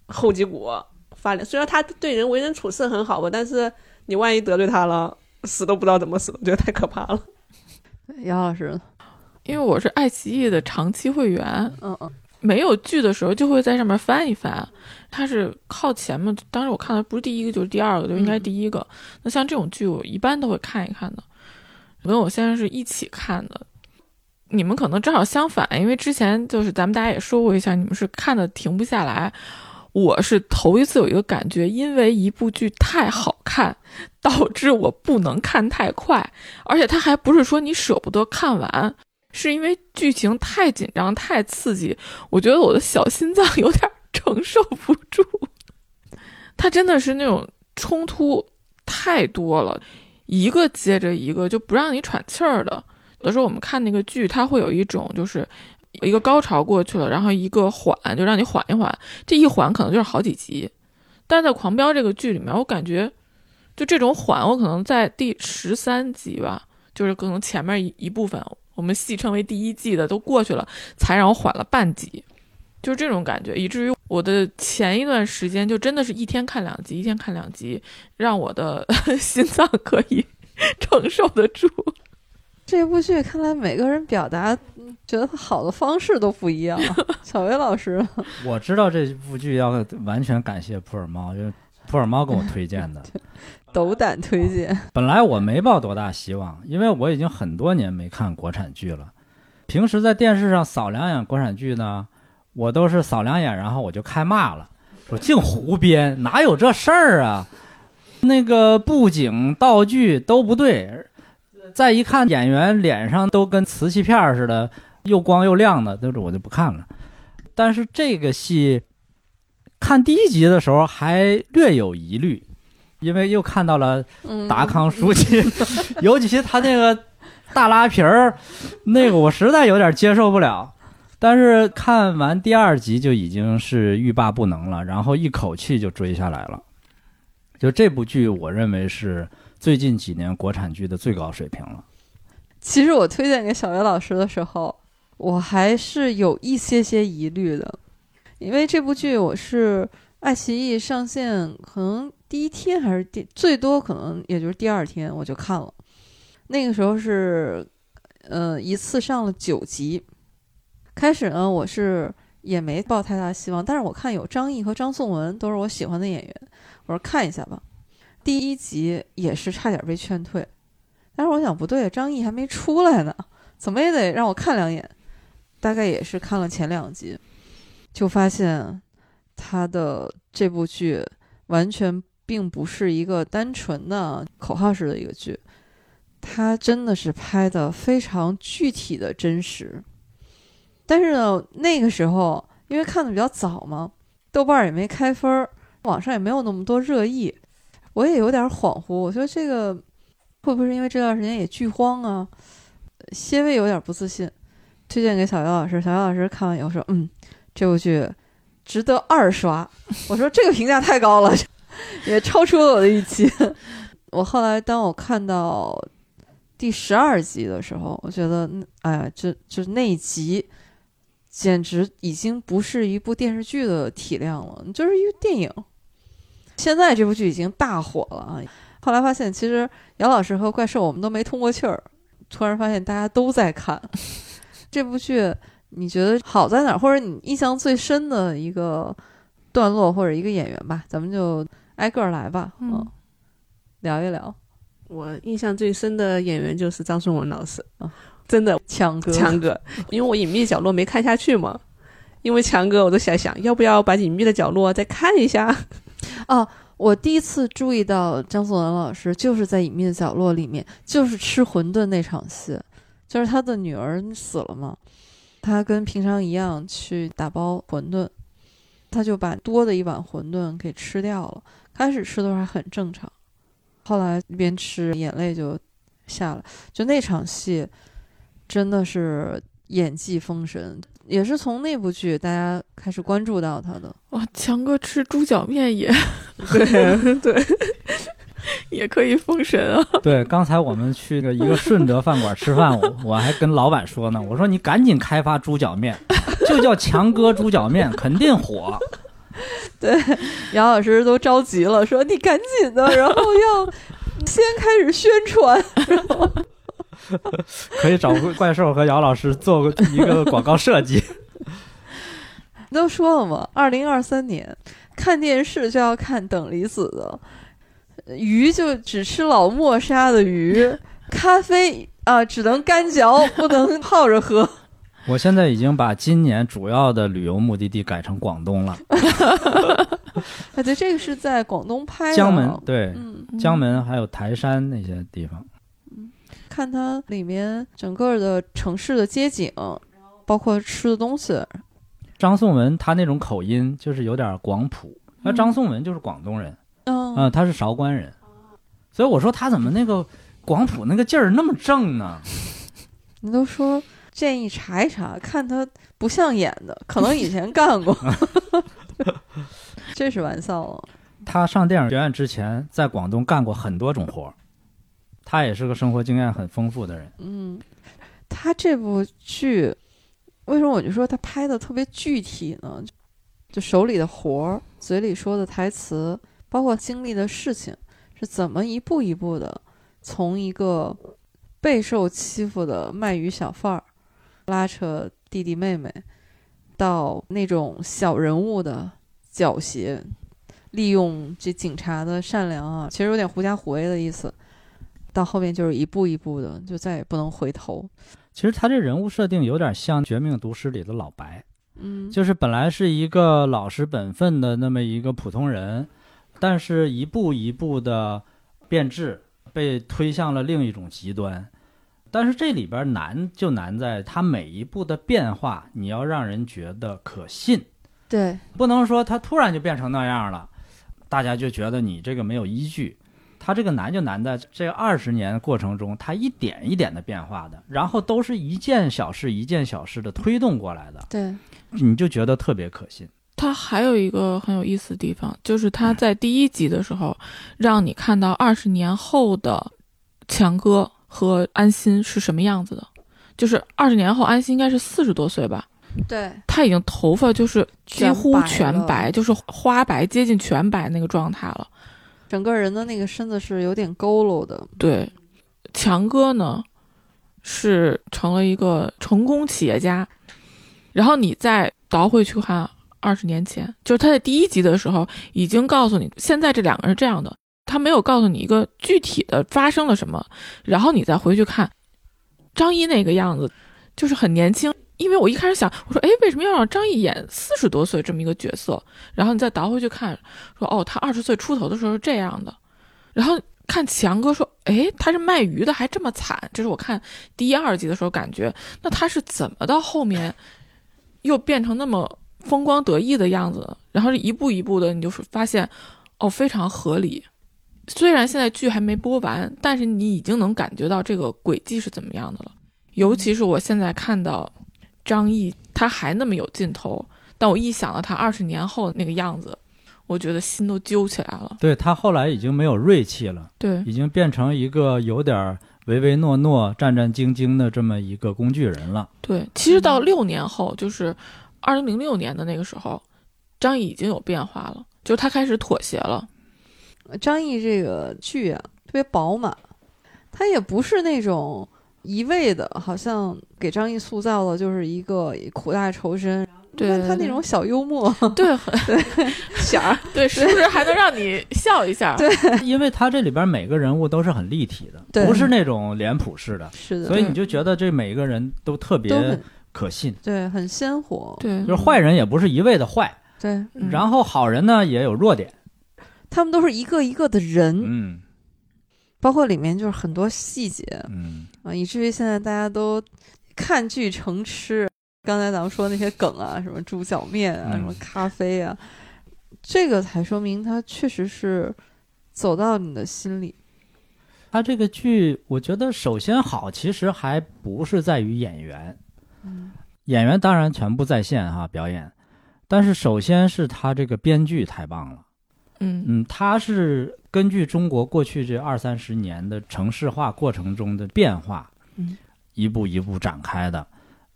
后脊骨发凉。虽然他对人为人处事很好吧，但是你万一得罪他了，死都不知道怎么死，我觉得太可怕了。杨老师，因为我是爱奇艺的长期会员，嗯嗯，没有剧的时候就会在上面翻一翻。它是靠前嘛？当时我看的不是第一个就是第二个，就应该第一个。那像这种剧，我一般都会看一看的。跟我先生是一起看的，你们可能正好相反，因为之前就是咱们大家也说过一下，你们是看的停不下来，我是头一次有一个感觉，因为一部剧太好看，导致我不能看太快，而且它还不是说你舍不得看完，是因为剧情太紧张、太刺激，我觉得我的小心脏有点承受不住，它真的是那种冲突太多了。一个接着一个就不让你喘气儿的。有的时候我们看那个剧，它会有一种就是一个高潮过去了，然后一个缓，就让你缓一缓。这一缓可能就是好几集。但在《狂飙》这个剧里面，我感觉就这种缓，我可能在第十三集吧，就是可能前面一一部分我们戏称为第一季的都过去了，才让我缓了半集。就是这种感觉，以至于我的前一段时间就真的是一天看两集，一天看两集，让我的 心脏可以 承受得住。这部剧看来每个人表达嗯觉得好的方式都不一样。小薇老师，我知道这部剧要完全感谢普洱猫，因为普洱猫给我推荐的。斗胆推荐，本来我没抱多大希望，因为我已经很多年没看国产剧了。平时在电视上扫两眼国产剧呢，我都是扫两眼，然后我就开骂了，说净胡编，哪有这事儿啊？那个布景道具都不对，再一看演员脸上都跟瓷器片似的，又光又亮的，就是我就不看了。但是这个戏看第一集的时候还略有疑虑，因为又看到了嗯，达康书记，尤其他那个大拉皮儿，那个我实在有点接受不了。但是看完第二集就已经是欲罢不能了，然后一口气就追下来了。就这部剧，我认为是最近几年国产剧的最高水平了。其实我推荐给小薇老师的时候，我还是有一些些疑虑的，因为这部剧我是爱奇艺上线可能第一天还是第最多可能也就是第二天我就看了，那个时候是呃一次上了九集，开始呢我是也没抱太大希望，但是我看有张译和张颂文都是我喜欢的演员，我说看一下吧。第一集也是差点被劝退。但是我想不对，张译还没出来呢，怎么也得让我看两眼。大概也是看了前两集，就发现他的这部剧完全并不是一个单纯的口号式的一个剧，他真的是拍的非常具体的真实。但是呢，那个时候因为看的比较早嘛，豆瓣也没开分儿，网上也没有那么多热议，我也有点恍惚。我觉得这个会不会是因为这段时间也剧荒啊？些微有点不自信，推荐给小姚老师。小姚老师看完以后说：“嗯，这部剧值得二刷。”我说：“这个评价太高了，也超出了我的预期。”我后来当我看到第十二集的时候，我觉得，哎呀，这就那一集简直已经不是一部电视剧的体量了，就是一个电影。现在这部剧已经大火了啊！后来发现，其实姚老师和怪兽我们都没通过气儿，突然发现大家都在看这部剧。你觉得好在哪儿？或者你印象最深的一个段落或者一个演员吧？咱们就挨个儿来吧，嗯聊一聊。我印象最深的演员就是张颂文老师啊，真的强哥，强哥，因为我隐秘角落没看下去嘛，因为强哥，我都想想要不要把隐秘的角落再看一下。哦，我第一次注意到张颂文老师就是在《隐秘的角落》里面，就是吃馄饨那场戏，就是他的女儿死了嘛，他跟平常一样去打包馄饨，他就把多的一碗馄饨给吃掉了。开始吃的时候还很正常，后来一边吃眼泪就下来，就那场戏真的是演技封神，也是从那部剧大家开始关注到他的。哇，强哥吃猪脚面也对 对，也可以封神啊！对，刚才我们去个一个顺德饭馆吃饭，我 我还跟老板说呢，我说你赶紧开发猪脚面，就叫强哥猪脚面，肯定火。对，杨老师都着急了，说你赶紧的，然后要先开始宣传。可以找怪兽和姚老师做个一个广告设计。都说了嘛，二零二三年看电视就要看等离子的，鱼就只吃老莫杀的鱼，咖啡啊只能干嚼，不能泡着喝。我现在已经把今年主要的旅游目的地改成广东了，啊，对，这个是在广东拍的。江门，对，嗯，江门还有台山那些地方。看它里面整个的城市的街景，包括吃的东西，张颂文他那种口音就是有点广普，那张颂文就是广东人，嗯，啊、他是韶关人，所以我说他怎么那个广普那个劲儿那么正呢？你都说建议查一查，看他不像演的，可能以前干过。这是玩笑了。他上电影学院之前在广东干过很多种活儿，他也是个生活经验很丰富的人。嗯，他这部剧为什么我就说他拍的特别具体呢？就就手里的活儿，嘴里说的台词，包括经历的事情，是怎么一步一步的从一个备受欺负的卖鱼小贩儿，拉扯弟弟妹妹，到那种小人物的狡黠，利用这警察的善良啊，其实有点狐假虎威的意思。到后面就是一步一步的，就再也不能回头。其实他这人物设定有点像《绝命毒师》里的老白，嗯，就是本来是一个老实本分的那么一个普通人，但是一步一步的变质，被推向了另一种极端。但是这里边难就难在它每一步的变化，你要让人觉得可信，对，不能说它突然就变成那样了，大家就觉得你这个没有依据。它这个难就难在这二十年过程中，它一点一点的变化的，然后都是一件小事一件小事的推动过来的，对，你就觉得特别可信。它还有一个很有意思的地方，就是他在第一集的时候，让你看到二十年后的强哥和安心是什么样子的。就是二十年后，安心应该是四十多岁吧，对，他已经头发就是几乎全白全白，就是花白接近全白那个状态了。整个人的那个身子是有点佝偻的。对，强哥呢是成了一个成功企业家，然后你再倒回去看二十年前，就是他在第一集的时候已经告诉你，现在这两个人是这样的，他没有告诉你一个具体的发生了什么，然后你再回去看张译那个样子，就是很年轻。因为我一开始想，我说，哎，为什么要让张译演四十多岁这么一个角色？然后你再倒回去看，说，哦，他二十岁出头的时候是这样的。然后看强哥说，哎，他是卖鱼的，还这么惨。这是我看第一、二集的时候感觉，那他是怎么到后面又变成那么风光得意的样子？然后一步一步的，你就是发现，哦，非常合理。虽然现在剧还没播完，但是你已经能感觉到这个轨迹是怎么样的了。尤其是我现在看到。张译他还那么有劲头，但我一想到他二十年后那个样子，我觉得心都揪起来了。对他后来已经没有锐气了，对，已经变成一个有点唯唯诺诺、战战兢兢的这么一个工具人了。对，其实到六年后，就是二零零六年的那个时候，张译已经有变化了，就是他开始妥协了。张译这个剧啊，特别饱满，他也不是那种。一味的，好像给张译塑造的就是一个苦大仇深，对他那种小幽默，对对，小儿，对，时不时还能让你笑一下，对，因为他这里边每个人物都是很立体的，不是那种脸谱式的，是的，所以你就觉得这每一个人都特别可信，对，很鲜活，对，就是坏人也不是一味的坏，对，嗯。然后好人呢也有弱点，他们都是一个一个的人，嗯。包括里面就是很多细节。嗯，啊，以至于现在大家都看剧成痴。刚才咱们说那些梗啊，什么猪脚面啊，嗯。什么咖啡啊，这个才说明他确实是走到你的心里。他这个剧我觉得首先好，其实还不是在于演员，嗯演员当然全部在线哈表演，但是首先是他这个编剧太棒了。嗯嗯，他是根据中国过去这二三十年的城市化过程中的变化，嗯，一步一步展开的，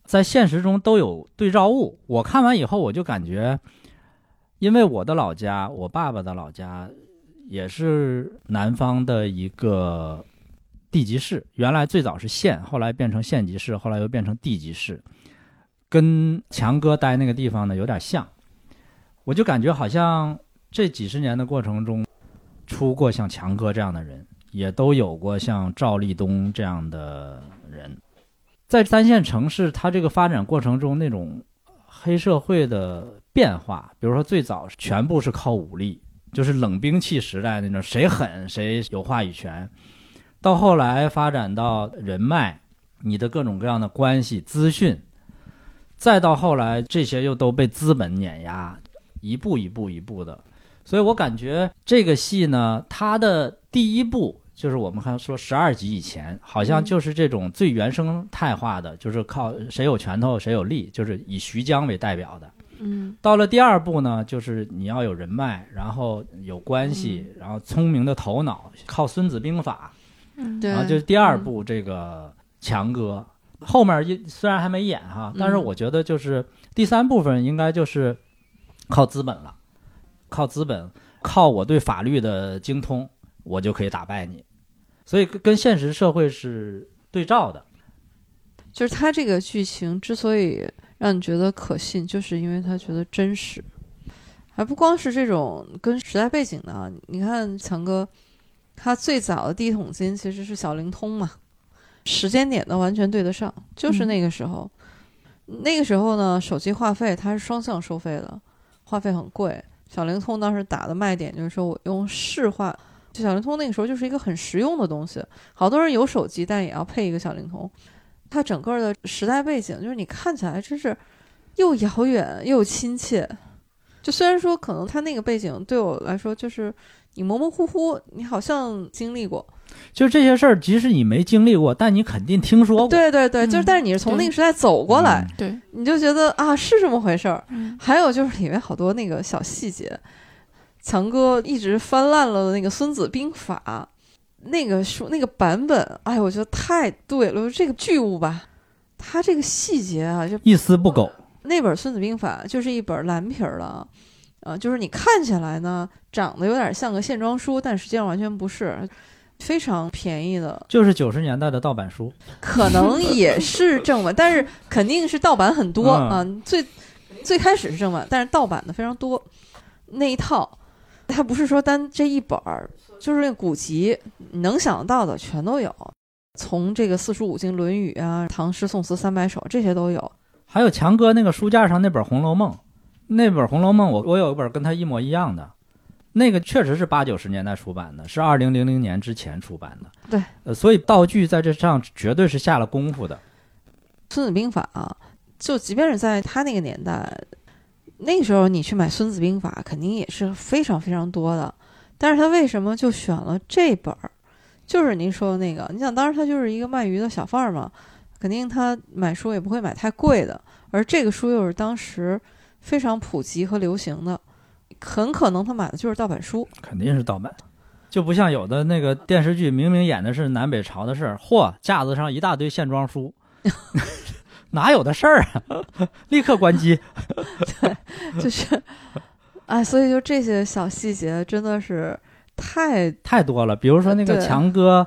在现实中都有对照物。我看完以后，我就感觉，因为我的老家，我爸爸的老家也是南方的一个地级市，原来最早是县，后来变成县级市，后来又变成地级市，跟强哥待那个地方呢有点像，我就感觉好像。这几十年的过程中，出过像强哥这样的人，也都有过像赵立东这样的人。在三线城市，它这个发展过程中，那种黑社会的变化，比如说最早全部是靠武力，就是冷兵器时代那种，谁狠谁有话语权。到后来发展到人脉，你的各种各样的关系、资讯，再到后来这些又都被资本碾压，一步一步一步的。所以我感觉这个戏呢，它的第一部就是我们看说十二集以前，好像就是这种最原生态化的，就是靠谁有拳头谁有力，就是以徐江为代表的。嗯到了第二部呢，就是你要有人脉，然后有关系，然后聪明的头脑，靠孙子兵法。嗯对，然后就是第二部这个强哥，后面一虽然还没演哈，但是嗯我觉得就是第三部分应该就是靠资本了，靠资本，靠我对法律的精通，我就可以打败你。所以跟跟现实社会是对照的。就是他这个剧情之所以让你觉得可信，就是因为他觉得真实，还不光是这种跟时代背景的啊。你看强哥，他最早的第一桶金其实是小灵通嘛，时间点都完全对得上，就是那个时候。那个时候呢，手机话费它是双向收费的，话费很贵。小灵通当时打的卖点就是说我用市话，就小灵通那个时候就是一个很实用的东西，好多人有手机，但也要配一个小灵通。它整个的时代背景，就是你看起来真是又遥远又亲切。就虽然说可能它那个背景对我来说就是你模模糊糊，你好像经历过，就是这些事儿，即使你没经历过，但你肯定听说过。对对对，就是嗯但是你是从那个时代走过来，嗯对，你就觉得啊是这么回事儿。嗯还有就是里面好多那个小细节，强哥一直翻烂了的那个《孙子兵法》，那个书那个版本，哎，我觉得太对了，这个剧物吧，它这个细节啊，就一丝不苟。那本《孙子兵法》就是一本蓝皮儿的啊，呃，就是你看起来呢长得有点像个线装书，但实际上完全不是，非常便宜的，就是九十年代的盗版书，可能也是正版，但是肯定是盗版很多嗯啊。最最开始是正版，但是盗版的非常多。那一套，它不是说单这一本儿，就是那古籍，你能想到的全都有，从这个四书五经、《论语》啊、唐诗宋词三百首这些都有。还有强哥那个书架上那本《红楼梦》，那本《红楼梦》我我有一本跟他一模一样的，那个确实是八九十年代出版的，是二零零零年之前出版的。对，呃，所以道具在这上绝对是下了功夫的。《孙子兵法》啊，就即便是在他那个年代，那个时候你去买《孙子兵法》，肯定也是非常非常多的。但是他为什么就选了这本儿？就是您说的那个，你想，当时他就是一个卖鱼的小贩儿嘛，肯定他买书也不会买太贵的。而这个书又是当时非常普及和流行的，很可能他买的就是盗版书。肯定是盗版，就不像有的那个电视剧，明明演的是南北朝的事儿，嚯，架子上一大堆线装书，哪有的事儿啊？立刻关机。对就是，哎，所以就这些小细节真的是太太多了。比如说那个强哥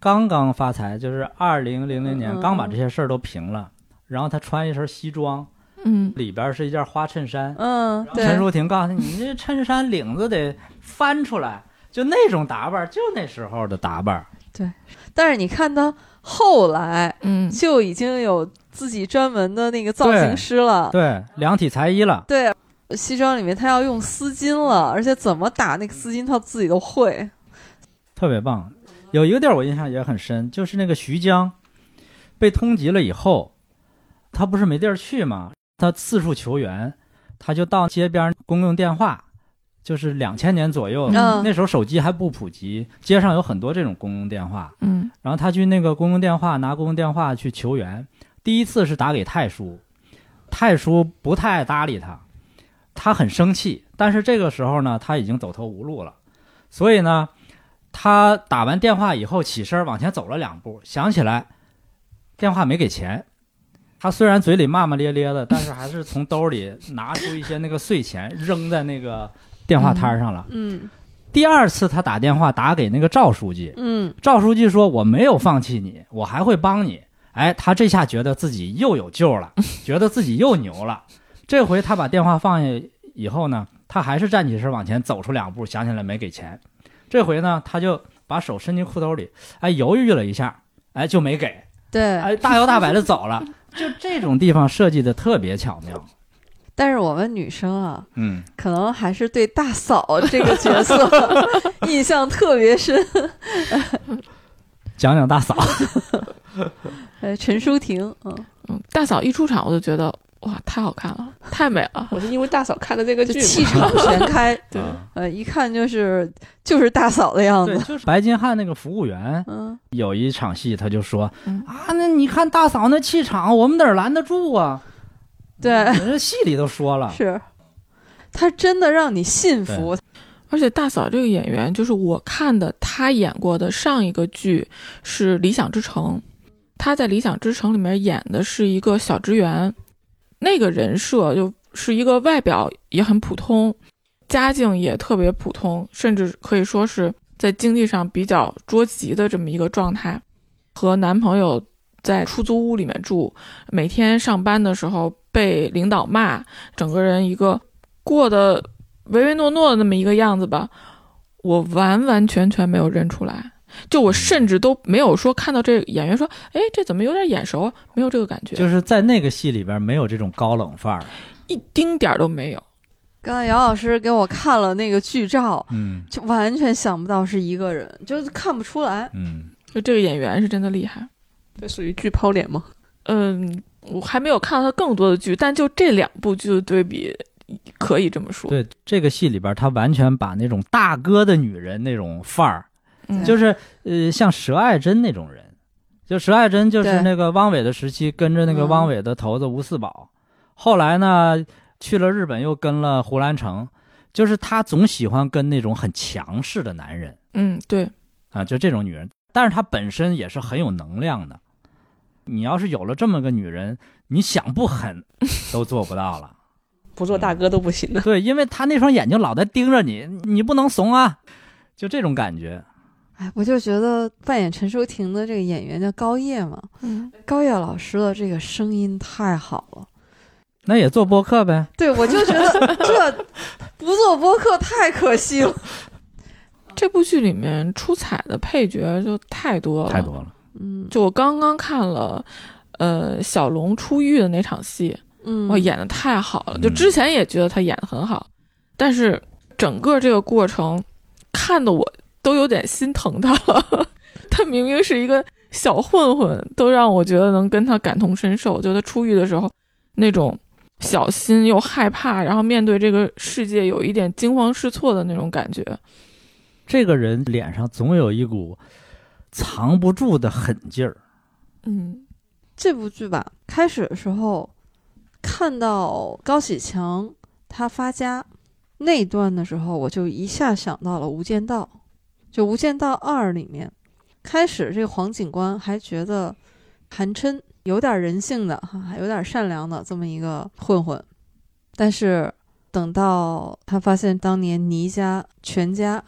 刚刚发财，就是二零零零年嗯刚把这些事儿都平了，然后他穿一身西装，嗯，里边是一件花衬衫。嗯，对，陈淑婷告诉他，你这衬衫领子得翻出来，就那种打扮，就那时候的打扮。对但是你看他后来嗯，就已经有自己专门的那个造型师了，对，量体裁衣了。对，西装里面他要用丝巾了，而且怎么打那个丝巾他自己都会。特别棒。有一个地儿我印象也很深，就是那个徐江被通缉了以后，他不是没地儿去吗？他四处求援，他就到街边公用电话，就是两千年左右，嗯那时候手机还不普及，街上有很多这种公用电话。嗯，然后他去那个公用电话拿公用电话去求援，第一次是打给太叔，太叔不太搭理他，他很生气。但是这个时候呢，他已经走投无路了，所以呢，他打完电话以后起身往前走了两步，想起来电话没给钱。他虽然嘴里骂骂咧咧的，但是还是从兜里拿出一些那个碎钱扔在那个电话摊上了。嗯第二次他打电话打给那个赵书记，嗯，赵书记说：“我没有放弃你，我还会帮你。”哎，他这下觉得自己又有救了，觉得自己又牛了。这回他把电话放下以后呢，他还是站起身往前走出两步，想起来没给钱。这回呢，他就把手伸进裤兜里，哎，犹豫了一下，哎，就没给，对。哎，大摇大摆的走了。就这种地方设计的特别巧妙。但是我们女生啊，嗯，可能还是对大嫂这个角色 印象特别深。讲讲大嫂，呃，陈淑婷，嗯，嗯，大嫂一出场我就觉得哇，太好看了，太美了。我是因为大嫂看的这个剧气场 全开，对，呃，一看就是就是大嫂的样对，子。就是白金汉那个服务员，嗯，有一场戏，他就说嗯。啊，那你看大嫂那气场，我们哪儿拦得住啊？对，人家戏里都说了，是，他真的让你信服。而且大嫂这个演员，就是我看的她演过的上一个剧是《理想之城》，她在《理想之城》里面演的是一个小职员，那个人设就是一个外表也很普通，家境也特别普通，甚至可以说是在经济上比较捉急的这么一个状态，和男朋友在出租屋里面住，每天上班的时候被领导骂，整个人一个过得唯唯诺诺的那么一个样子吧，我完完全全没有认出来。就我甚至都没有说看到这演员说，哎，这怎么有点眼熟啊？没有这个感觉，就是在那个戏里边没有这种高冷范儿。一丁点儿都没有。刚才姚老师给我看了那个剧照，嗯就完全想不到是一个人，就是看不出来。嗯，就这个演员是真的厉害。这属于剧抛脸吗？嗯，我还没有看到他更多的剧，但就这两部剧的对比，可以这么说。对，这个戏里边他完全把那种大哥的女人那种范儿，嗯，就是呃像佘爱珍那种人，就佘爱珍就是那个汪伪的时期跟着那个嗯汪伪的头子吴四宝，后来呢去了日本又跟了胡兰成，就是他总喜欢跟那种很强势的男人嗯，对，啊，就这种女人，但是她本身也是很有能量的。你要是有了这么个女人，你想不狠都做不到了。不做大哥都不行的。对，因为她那双眼睛老在盯着你，你不能怂啊，就这种感觉。哎，我就觉得扮演陈淑婷的这个演员叫高叶嘛，嗯，高叶老师的这个声音太好了。那也做播客呗。对，我就觉得这 不做播客太可惜了。这部剧里面出彩的配角就太多了，太多了。嗯就我刚刚看了，呃，小龙出狱的那场戏，嗯，哇，演的太好了！就嗯之前也觉得他演的很好，但是整个这个过程看的我都有点心疼他了。他明明是一个小混混，都让我觉得能跟他感同身受。就他出狱的时候那种小心又害怕，然后面对这个世界有一点惊慌失措的那种感觉。这个人脸上总有一股藏不住的狠劲儿。嗯这部剧吧，开始的时候看到高启强他发家那段的时候，我就一下想到了《无间道》，就《无间道二》里面，开始这个黄警官还觉得韩琛有点人性的哈，有点善良的这么一个混混，但是等到他发现当年倪家全家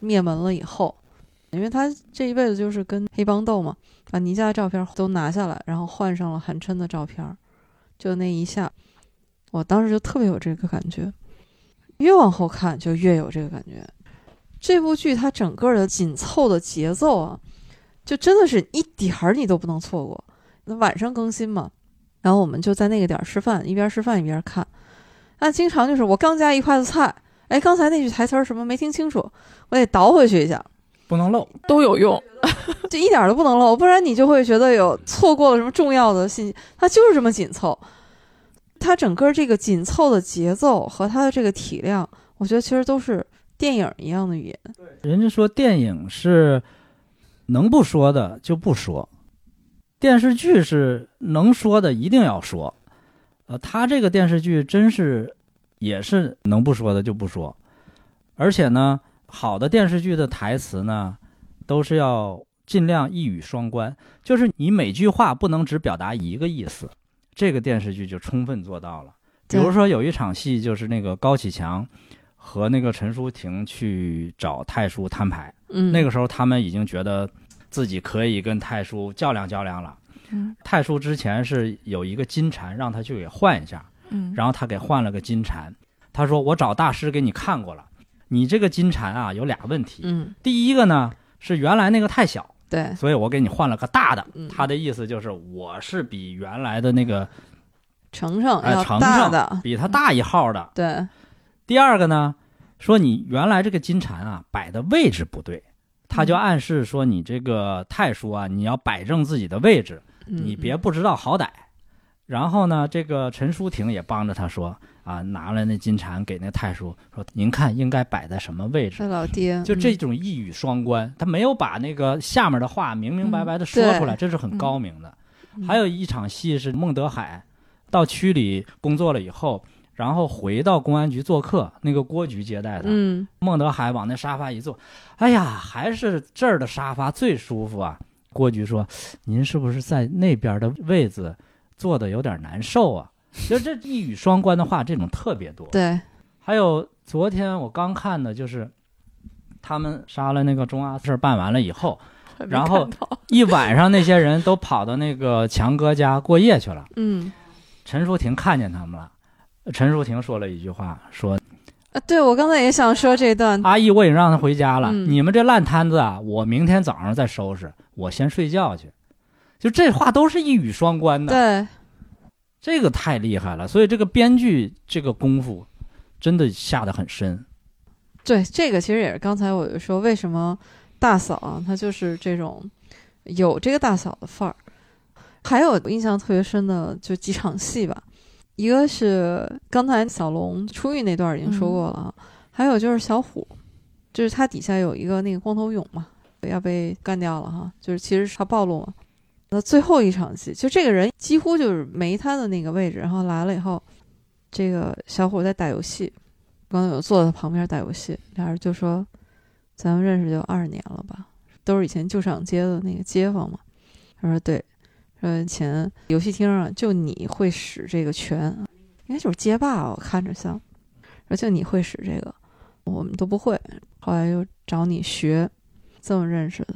灭门了以后，因为他这一辈子就是跟黑帮斗嘛。把倪家的照片都拿下来，然后换上了韩琛的照片，就那一下，我当时就特别有这个感觉。越往后看就越有这个感觉。这部剧它整个的紧凑的节奏啊，就真的是一点儿你都不能错过。那晚上更新嘛，然后我们就在那个点儿吃饭，一边吃饭一边看。那经常就是我刚夹一筷子菜，哎，刚才那句台词儿什么没听清楚，我得倒回去一下。不能漏。都有用。这一点儿都不能漏，不然你就会觉得有错过了什么重要的信息。它就是这么紧凑，它整个这个紧凑的节奏和它的这个体量，我觉得其实都是电影一样的语言。人家说电影是能不说的就不说，电视剧是能说的一定要说。呃，他这个电视剧真是也是能不说的就不说，而且呢，好的电视剧的台词呢，都是要尽量一语双关，就是你每句话不能只表达一个意思。这个电视剧就充分做到了。比如说有一场戏，就是那个高启强和那个陈淑婷去找太叔摊牌，嗯，那个时候他们已经觉得自己可以跟太叔较量较量了。嗯太叔之前是有一个金蝉让他去给换一下，嗯，然后他给换了个金蝉。他说：“我找大师给你看过了，你这个金蝉啊有俩问题。嗯，第一个呢是原来那个太小，对，所以我给你换了个大的。嗯他的意思就是我是比原来的那个程程要哎程程大的，比他大一号的。对，第二个呢，说你原来这个金蝉啊摆的位置不对，他就暗示说你这个太叔啊，你要摆正自己的位置，嗯你别不知道好歹。然后呢，这个陈淑婷也帮着他说啊，拿了那金蝉给那太叔说，您看应该摆在什么位置？这老爹就这嗯种一语双关，他没有把那个下面的话明明白白的说出来，这是很高明的。嗯还有一场戏是孟德海到区里工作了以后，然后回到公安局做客，那个郭局接待他。嗯孟德海往那沙发一坐，哎呀，还是这儿的沙发最舒服啊！郭局说：“您是不是在那边的位子坐的有点难受啊？”就这一语双关的话，这种特别多。对，还有昨天我刚看的，就是他们杀了那个钟阿事儿办完了以后，然后一晚上那些人都跑到那个强哥家过夜去了。嗯陈淑婷看见他们了，陈淑婷说了一句话，说呃，对我刚才也想说这段，阿姨，我已经让他回家了。嗯你们这烂摊子啊，我明天早上再收拾，我先睡觉去。就这话都是一语双关的，对，这个太厉害了。所以这个编剧这个功夫真的下得很深。对，这个其实也是刚才我就说，为什么大嫂啊，她就是这种有这个大嫂的范儿。还有印象特别深的就几场戏吧，一个是刚才小龙出狱那段已经说过了啊，还有就是小虎，就是他底下有一个那个光头勇嘛，要被干掉了哈，就是其实是他暴露了。那最后一场戏，就这个人几乎就是没他的那个位置，然后来了以后，这个小虎在打游戏，光头勇坐在他旁边打游戏，俩人就说：“咱们认识就二十年了吧？都是以前旧上街的那个街坊嘛。”他说：“对，说前游戏厅上就你会使这个拳，应该就是街霸，我看着像。说就你会使这个，我们都不会。后来又找你学，这么认识的，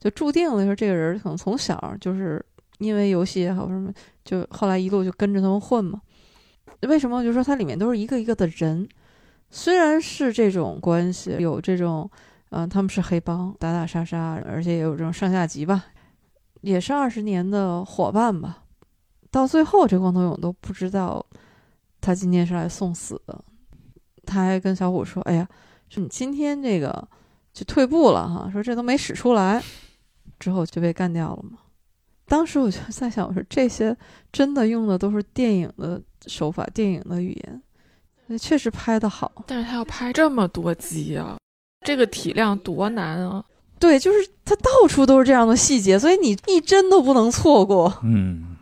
就注定了说这个人可能从小就是因为游戏也好什么，就后来一路就跟着他们混嘛。为什么？就说它里面都是一个一个的人，虽然是这种关系，有这种，嗯、他们是黑帮，打打杀杀，而且也有这种上下级吧，也是二十年的伙伴吧。到最后，这光头勇都不知道他今天是来送死的。他还跟小虎说：“哎呀，说你今天这个就退步了哈，说这都没使出来，之后就被干掉了嘛。”当时我就在想，我说这些真的用的都是电影的手法，电影的语言，确实拍得好。但是他要拍这么多集啊，这个体量多难啊！对，就是它到处都是这样的细节，所以你一帧都不能错过。嗯，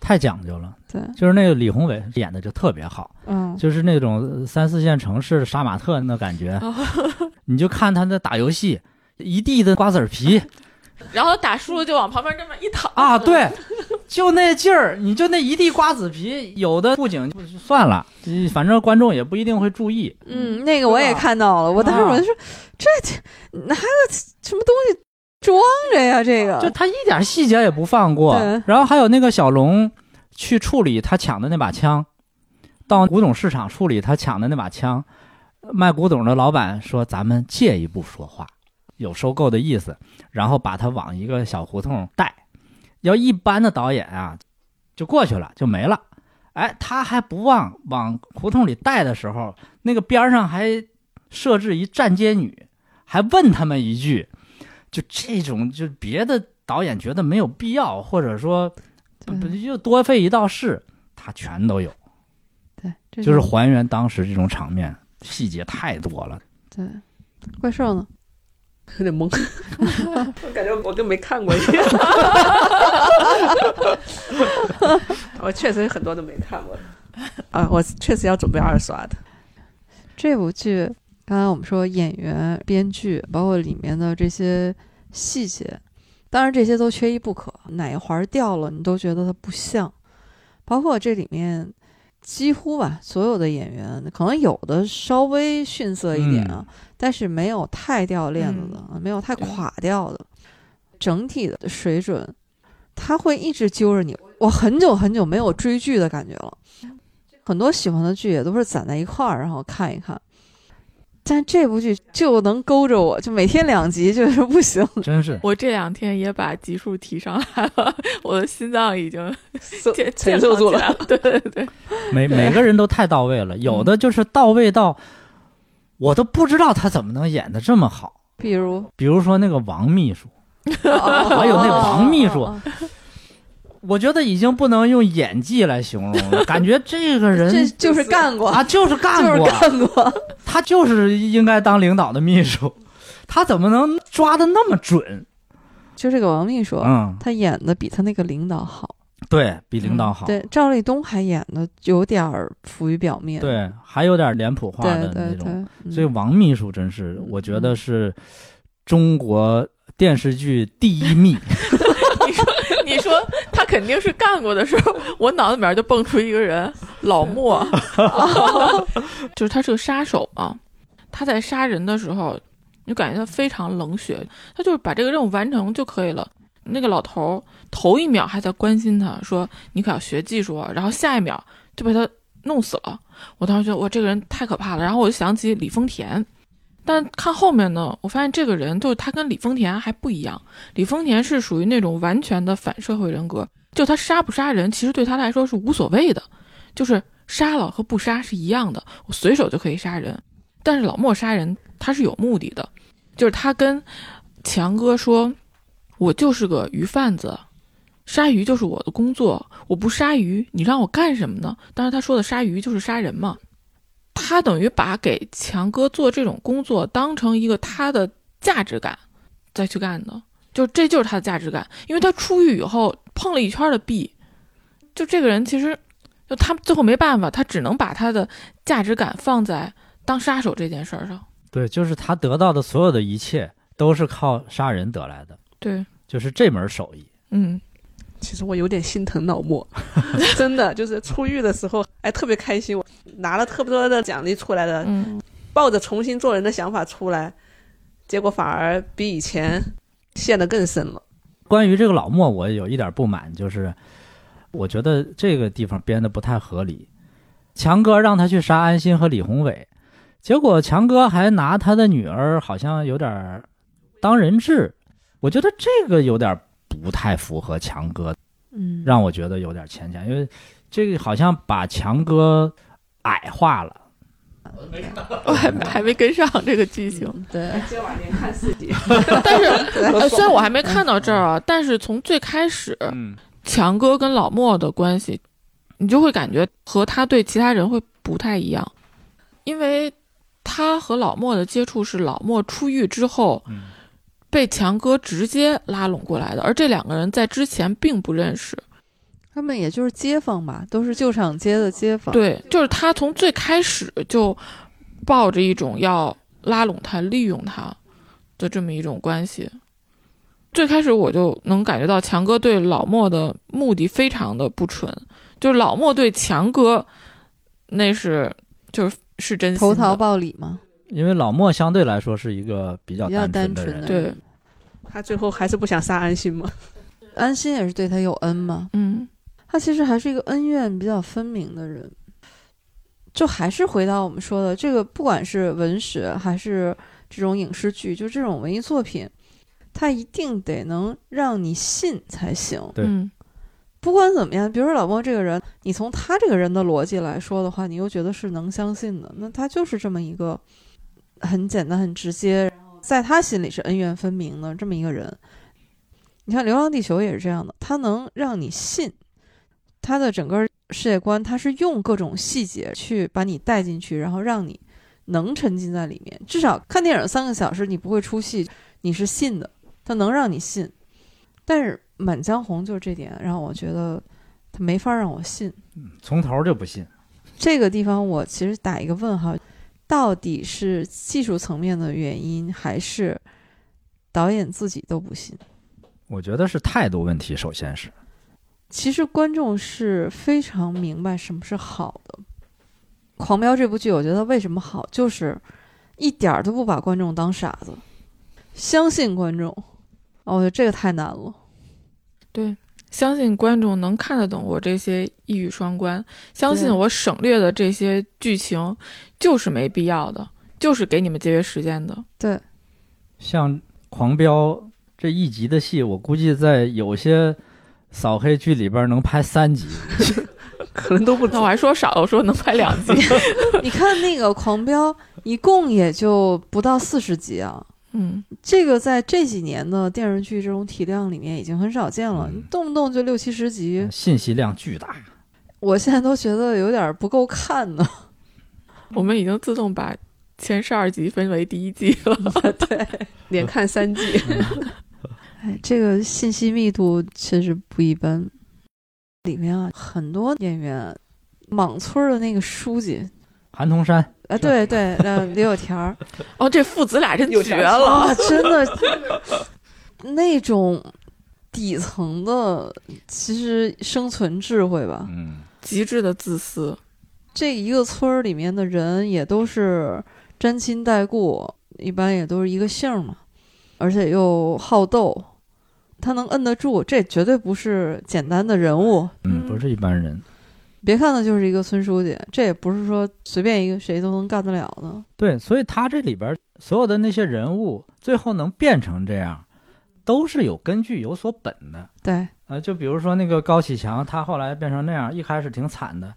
太讲究了。对，就是那个李宏伟演的就特别好，嗯，就是那种三四线城市的杀马特那感觉。你就看他那打游戏，一地的瓜子皮然后打输了就往旁边这么一躺啊，，对，就那劲儿，你就那一地瓜子皮，有的布景就算了，反正观众也不一定会注意。嗯，那个我也看到了，我当时我就说，这拿个什么东西装着呀？这个就他一点细节也不放过。然后还有那个小龙去处理他抢的那把枪，到古董市场处理他抢的那把枪，卖古董的老板说：“咱们借一步说话，有收购的意思。”然后把他往一个小胡同带。要一般的导演啊，就过去了，就没了。哎，他还不忘往胡同里带的时候，那个边上还设置一站街女，还问他们一句，就这种，就别的导演觉得没有必要，或者说不就多费一道事，他全都有，对，这就是还原当时这种场面，细节太多了。对怪兽呢？有点懵，我 感觉我跟没看过一样。我确实很多都没看过啊，我确实要准备二刷的。这部剧，刚才我们说演员、编剧，包括里面的这些细节，当然这些都缺一不可，哪一环掉了，你都觉得它不像。包括这里面几乎吧，所有的演员，可能有的稍微逊色一点啊，但是没有太掉链子的，没有太垮掉的，整体的水准，他会一直揪着你。我很久很久没有追剧的感觉了。很多喜欢的剧也都是攒在一块儿，然后看一看。但这部剧就能勾着我，就每天两集就是不行。真是我这两天也把集数提上来了，我的心脏已经健承受住了。对对对，每每个人都太到位了，有的就是到位到我都不知道他怎么能演的这么好。比如，比如说那个王秘书，还还有那王秘书哦我觉得已经不能用演技来形容了，感觉这个人这就是干过，啊就是干就是过，干过。他就是应该当领导的秘书，他怎么能抓的那么准？就这个王秘书，嗯，他演的比他那个领导好。对比领导好，对，赵立东还演的有点儿浮于表面。对，还有点脸谱化的那种。对对，嗯所以王秘书真是，我觉得是中国电视剧第一密。你说，他肯定是干过的时候，我脑子里面就蹦出一个人，老莫，就是他是个杀手嘛。他在杀人的时候，你就感觉他非常冷血，他就是把这个任务完成就可以了。那个老头头一秒还在关心他说：“你可要学技术啊。”然后下一秒就被他弄死了。我当时觉得哇，这个人太可怕了。然后我就想起李丰田，但看后面呢，我发现这个人就是他跟李丰田还不一样。李丰田是属于那种完全的反社会人格，就他杀不杀人，其实对他来说是无所谓的，就是杀了和不杀是一样的，我随手就可以杀人。但是老莫杀人他是有目的的，就是他跟强哥说。我就是个鱼贩子，杀鱼就是我的工作。我不杀鱼，你让我干什么呢？当然，他说的杀鱼就是杀人嘛。他等于把给强哥做这种工作当成一个他的价值感再去干的，就这就是他的价值感。因为他出狱以后碰了一圈的壁，就这个人其实就他最后没办法，他只能把他的价值感放在当杀手这件事儿上。对，就是他得到的所有的一切都是靠杀人得来的。对，就是这门手艺。嗯，其实我有点心疼老莫，真的就是出狱的时候，哎，特别开心，我拿了特别多的奖励出来的，嗯，抱着重新做人的想法出来，结果反而比以前陷得更深了。关于这个老莫，我有一点不满，就是我觉得这个地方编的不太合理。强哥让他去杀安心和李宏伟，结果强哥还拿他的女儿，好像有点当人质。我觉得这个有点不太符合强哥，嗯，让我觉得有点牵强，因为这个好像把强哥矮化了。我还还没跟上这个剧情，对，今晚连看四集，但是 呃，虽然我还没看到这儿啊，但是从最开始，嗯，强哥跟老莫的关系，你就会感觉和他对其他人会不太一样，因为他和老莫的接触是老莫出狱之后。被强哥直接拉拢过来的，而这两个人在之前并不认识，他们也就是街坊吧，都是旧厂街的街坊。对，就是他从最开始就抱着一种要拉拢他、利用他的这么一种关系。最开始我就能感觉到强哥对老莫的目的非常的不纯，就是老莫对强哥那是就是是真心投桃报李吗？因为老莫相对来说是一个比较比较单纯的人，纯的对，他最后还是不想杀安心嘛。安心也是对他有恩嘛，嗯他其实还是一个恩怨比较分明的人。就还是回到我们说的这个，不管是文学还是这种影视剧，就这种文艺作品，它一定得能让你信才行。对嗯不管怎么样，比如说老莫这个人，你从他这个人的逻辑来说的话，你又觉得是能相信的。那他就是这么一个很简单、很直接，然后在他心里是恩怨分明的这么一个人。你看《流浪地球》也是这样的，他能让你信他的整个世界观，他是用各种细节去把你带进去，然后让你能沉浸在里面。至少看电影三个小时，你不会出戏，你是信的，他能让你信。但是《满江红》就是这点让我觉得他没法让我信。从头就不信。这个地方我其实打一个问号，到底是技术层面的原因，还是导演自己都不信？我觉得是态度问题，首先是其实观众是非常明白什么是好的。《狂飙》这部剧，我觉得为什么好，就是一点儿都不把观众当傻子，相信观众。哦，我觉得这个太难了。对，相信观众能看得懂我这些一语双关，相信我省略的这些剧情就是没必要的，就是给你们节约时间的。对，像《狂飙》这一集的戏，我估计在有些扫黑剧里边能拍三集。可能都不止那我还说少，我说能拍两集。你看那个《狂飙》，一共也就不到四十集啊。嗯，这个在这几年的电视剧这种体量里面已经很少见了，嗯动不动就六七十集，信息量巨大。我现在都觉得有点不够看呢。我们已经自动把前十二集分为第一季了。对，连看三季。哎，这个信息密度确实不一般。里面啊，很多演员，莽村的那个书记，韩童山，啊，对对，呃，李有田儿哦，这父子俩真绝了。啊，真的，那种底层的，其实生存智慧吧。嗯极致的自私。这一个村儿里面的人也都是沾亲带故，一般也都是一个姓儿嘛，而且又好斗，他能摁得住，这绝对不是简单的人物。嗯，嗯不是一般人。别看他就是一个村书记，这也不是说随便一个谁都能干得了的。对，所以他这里边所有的那些人物，最后能变成这样，都是有根据、有所本的。对，呃，就比如说那个高启强，他后来变成那样，一开始挺惨的。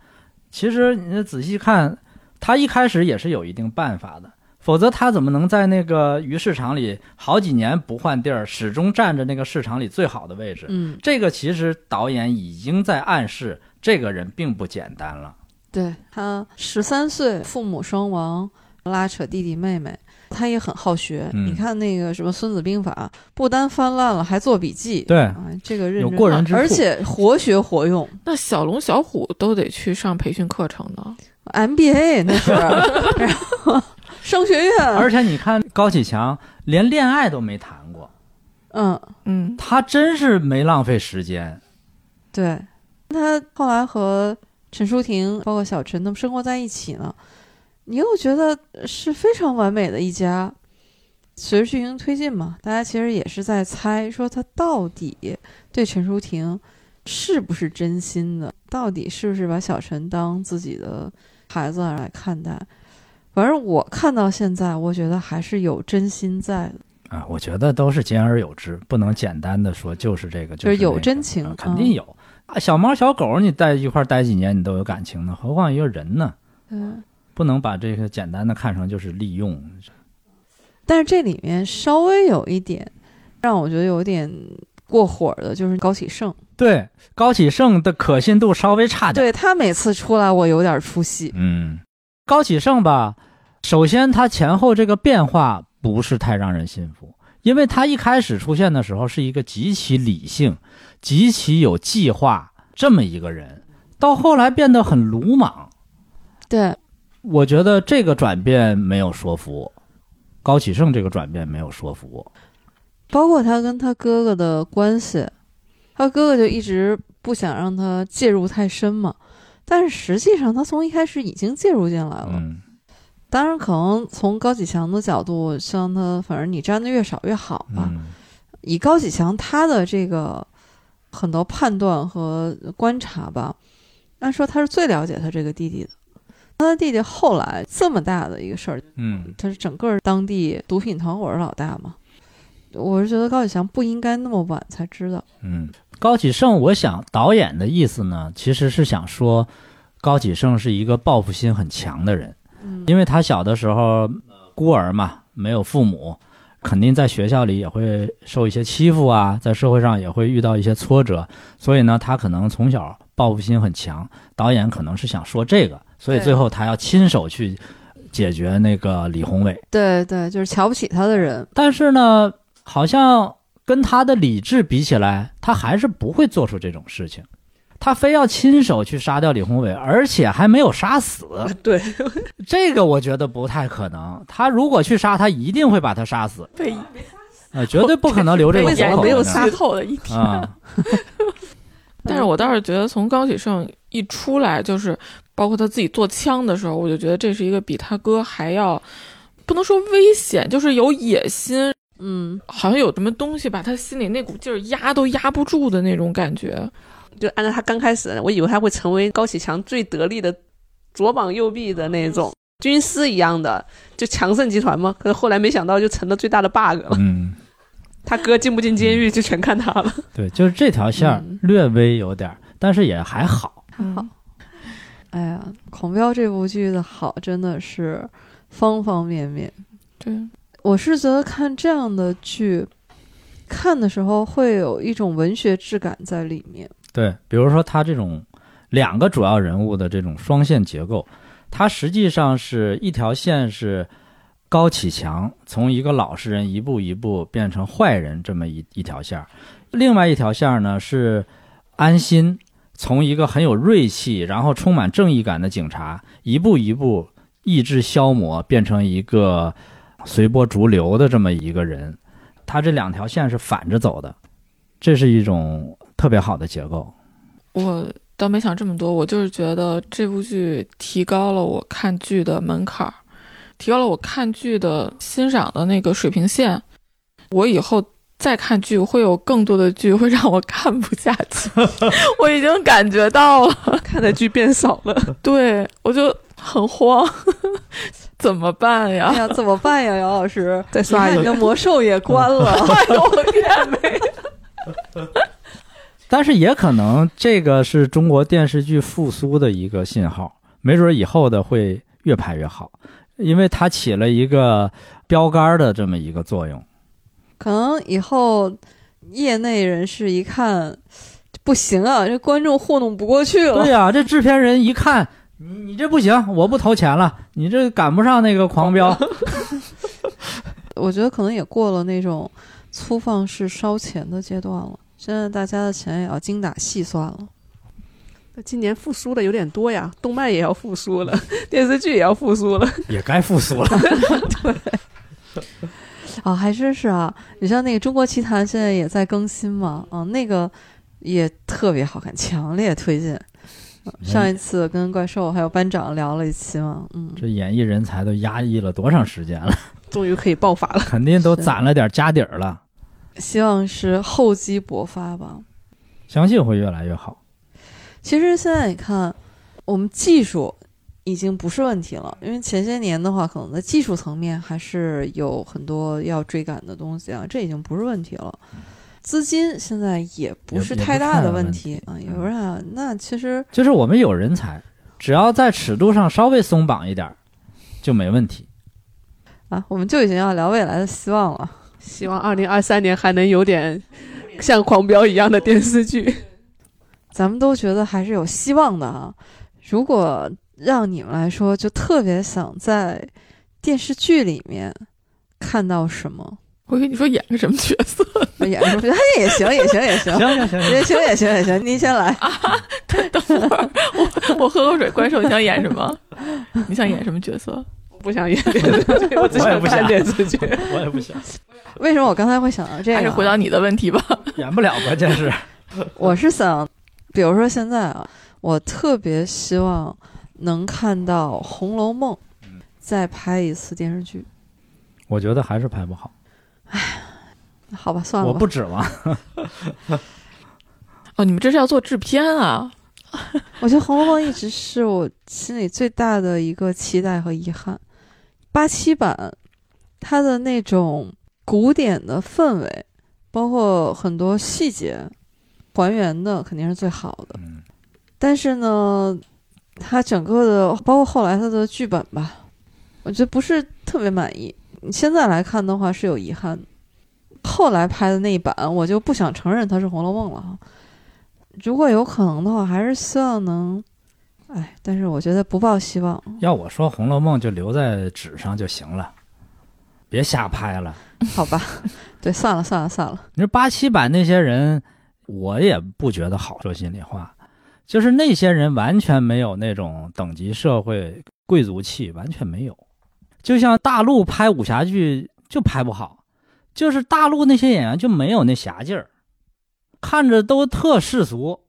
其实你仔细看，他一开始也是有一定办法的，否则他怎么能在那个鱼市场里好几年不换地儿，始终占着那个市场里最好的位置？嗯，这个其实导演已经在暗示，这个人并不简单了。对他十三岁父母双亡，拉扯弟弟妹妹，他也很好学。嗯你看那个什么《孙子兵法》，不单翻烂了，还做笔记。对，啊，这个认有真过人之处而且活学活用。那小龙、小虎都得去上培训课程呢。MBA 那是，然后商学院，而且你看高启强连恋爱都没谈过，嗯，嗯，他真是没浪费时间。对，他后来和陈淑婷，包括小陈他们生活在一起呢，你又觉得是非常完美的一家。随着剧情推进嘛，大家其实也是在猜，说他到底对陈淑婷是不是真心的，到底是不是把小陈当自己的孩子来看待。反正我看到现在，我觉得还是有真心在的。啊，我觉得都是兼而有之，不能简单的说就是这个，就是有那个真情啊肯定有。啊，小猫小狗你在一块儿待几年，你都有感情呢，何况一个人呢？嗯，不能把这个简单的看成就是利用。但是这里面稍微有一点让我觉得有点过火的，就是高启盛。对，高启盛的可信度稍微差点。对他每次出来，我有点出戏。嗯，高启盛吧，首先他前后这个变化不是太让人信服，因为他一开始出现的时候是一个极其理性、极其有计划这么一个人，到后来变得很鲁莽。对，我觉得这个转变没有说服我，高启盛这个转变没有说服我。包括他跟他哥哥的关系，他哥哥就一直不想让他介入太深嘛。但是实际上，他从一开始已经介入进来了。嗯当然，可能从高启强的角度，希望他反正你沾的越少越好吧。嗯以高启强他的这个很多判断和观察吧，按说他是最了解他这个弟弟的。他的弟弟后来这么大的一个事儿，嗯他是整个当地毒品团伙的老大嘛。我是觉得高启强不应该那么晚才知道。嗯，高启盛，我想导演的意思呢，其实是想说，高启盛是一个报复心很强的人。嗯，因为他小的时候孤儿嘛，没有父母，肯定在学校里也会受一些欺负啊，在社会上也会遇到一些挫折，所以呢，他可能从小报复心很强。导演可能是想说这个，所以最后他要亲手去解决那个李宏伟。对对，就是瞧不起他的人。但是呢，好像跟他的理智比起来，他还是不会做出这种事情。他非要亲手去杀掉李宏伟，而且还没有杀死。对，这个我觉得不太可能。他如果去杀，他一定会把他杀死，被呃，绝对不可能留这个为什么没有杀透的一天。啊。但是我倒是觉得，从高启盛一出来，就是包括他自己做枪的时候，我就觉得这是一个比他哥还要不能说危险，就是有野心，嗯，好像有什么东西把他心里那股劲儿压都压不住的那种感觉。就按照他刚开始，我以为他会成为高启强最得力的左膀右臂的那种军师一样的，就强盛集团嘛。可是后来没想到就成了最大的 bug 了。嗯，他哥进不进监狱就全看他了。对，就是这条线略微有点儿，但是也还好。还好。哎呀，《孔飙》这部剧的好真的是方方面面。对，我是觉得看这样的剧，看的时候会有一种文学质感在里面。对，比如说他这种两个主要人物的这种双线结构，它实际上是一条线是高启强从一个老实人一步一步变成坏人这么一一条线儿，另外一条线呢是安心从一个很有锐气，然后充满正义感的警察，一步一步意志消磨，变成一个随波逐流的这么一个人。他这两条线是反着走的，这是一种特别好的结构。我倒没想这么多，我就是觉得这部剧提高了我看剧的门槛儿，提高了我看剧的欣赏的那个水平线。我以后再看剧，会有更多的剧会让我看不下去，我已经感觉到了。看的剧变少了。对我就很慌，怎么办呀哎？呀，怎么办呀，姚老师？再刷一个你的魔兽也关了。哎呦我天没！但是也可能这个是中国电视剧复苏的一个信号，没准以后的会越拍越好，因为它起了一个标杆的这么一个作用。可能以后业内人士一看，不行啊，这观众糊弄不过去了。对呀、这制片人一看，你你这不行，我不投钱了，你这赶不上那个狂飙。我觉得可能也过了那种粗放式烧钱的阶段了。现在大家的钱也要精打细算了。今年复苏的有点多呀，动漫也要复苏了，电视剧也要复苏了。也该复苏了。对啊，还真是啊！你像那个《中国奇谭》现在也在更新嘛，啊，那个也特别好看，强烈推荐。啊上一次跟怪兽还有班长聊了一期嘛，嗯，这演艺人才都压抑了多长时间了？终于可以爆发了。肯定都攒了点家底儿了，希望是厚积薄发吧。相信会越来越好。其实现在你看，我们技术已经不是问题了，因为前些年的话，可能在技术层面还是有很多要追赶的东西啊，这已经不是问题了。资金现在也不是也也不太大的问题题啊，有人啊，那其实就是我们有人才，只要在尺度上稍微松绑一点儿，就没问题。啊，我们就已经要聊未来的希望了。希望二零二三年还能有点像《狂飙》一样的电视剧。咱们都觉得还是有希望的啊。如果让你们来说，就特别想在电视剧里面看到什么，我跟你说演个什么角色？演什么？哎，也行，也行，也行，行行行也行，也行，也行。您先来啊。等会儿我我喝口水。怪兽，你想演什么？你想演什么角色？我不想演电视剧，我只想看我也不想电视剧。我也不想，为什么我刚才会想到这个？还是回答你的问题吧。演不了，关键是我是想，比如说现在啊，我特别希望能看到《红楼梦》再拍一次电视剧。我觉得还是拍不好。好吧，算了吧。我不指望，哦，你们这是要做制片啊？我觉得《红楼梦》一直是我心里最大的一个期待和遗憾。八七版，它的那种古典的氛围，包括很多细节还原的肯定是最好的。嗯，但是呢，它整个的，包括后来它的剧本吧，我觉得不是特别满意。你现在来看的话是有遗憾的。后来拍的那一版，我就不想承认它是《红楼梦》了哈。如果有可能的话，还是希望能，哎，但是我觉得不抱希望。要我说，《红楼梦》就留在纸上就行了，别瞎拍了。好吧，对，算了算了算了，你说八七版那些人，我也不觉得好。说心里话，就是那些人完全没有那种等级社会贵族气，完全没有。就像大陆拍武侠剧就拍不好，就是大陆那些演员就没有那侠劲儿，看着都特世俗。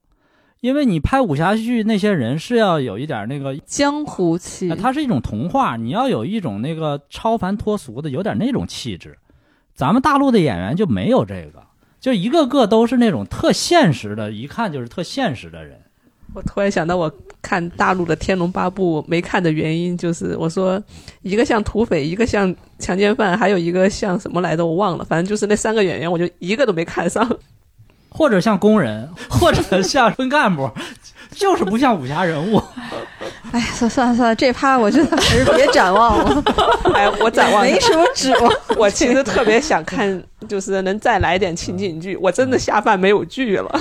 因为你拍武侠剧，那些人是要有一点那个江湖气啊，，它是一种童话，你要有一种那个超凡脱俗的，有点那种气质。咱们大陆的演员就没有这个，就一个个都是那种特现实的，一看就是特现实的人。我突然想到，我看大陆的《天龙八部》没看的原因，就是我说一个像土匪，一个像强奸犯，还有一个像什么来着，我忘了。反正就是那三个演员，我就一个都没看上。或者像工人，或者像村干部，就是不像武侠人物。哎，算算了算了，这趴我觉得还是别展望了，哎，我展望没什么指望。我其实特别想看，就是能再来点情景剧。我真的下饭没有剧了。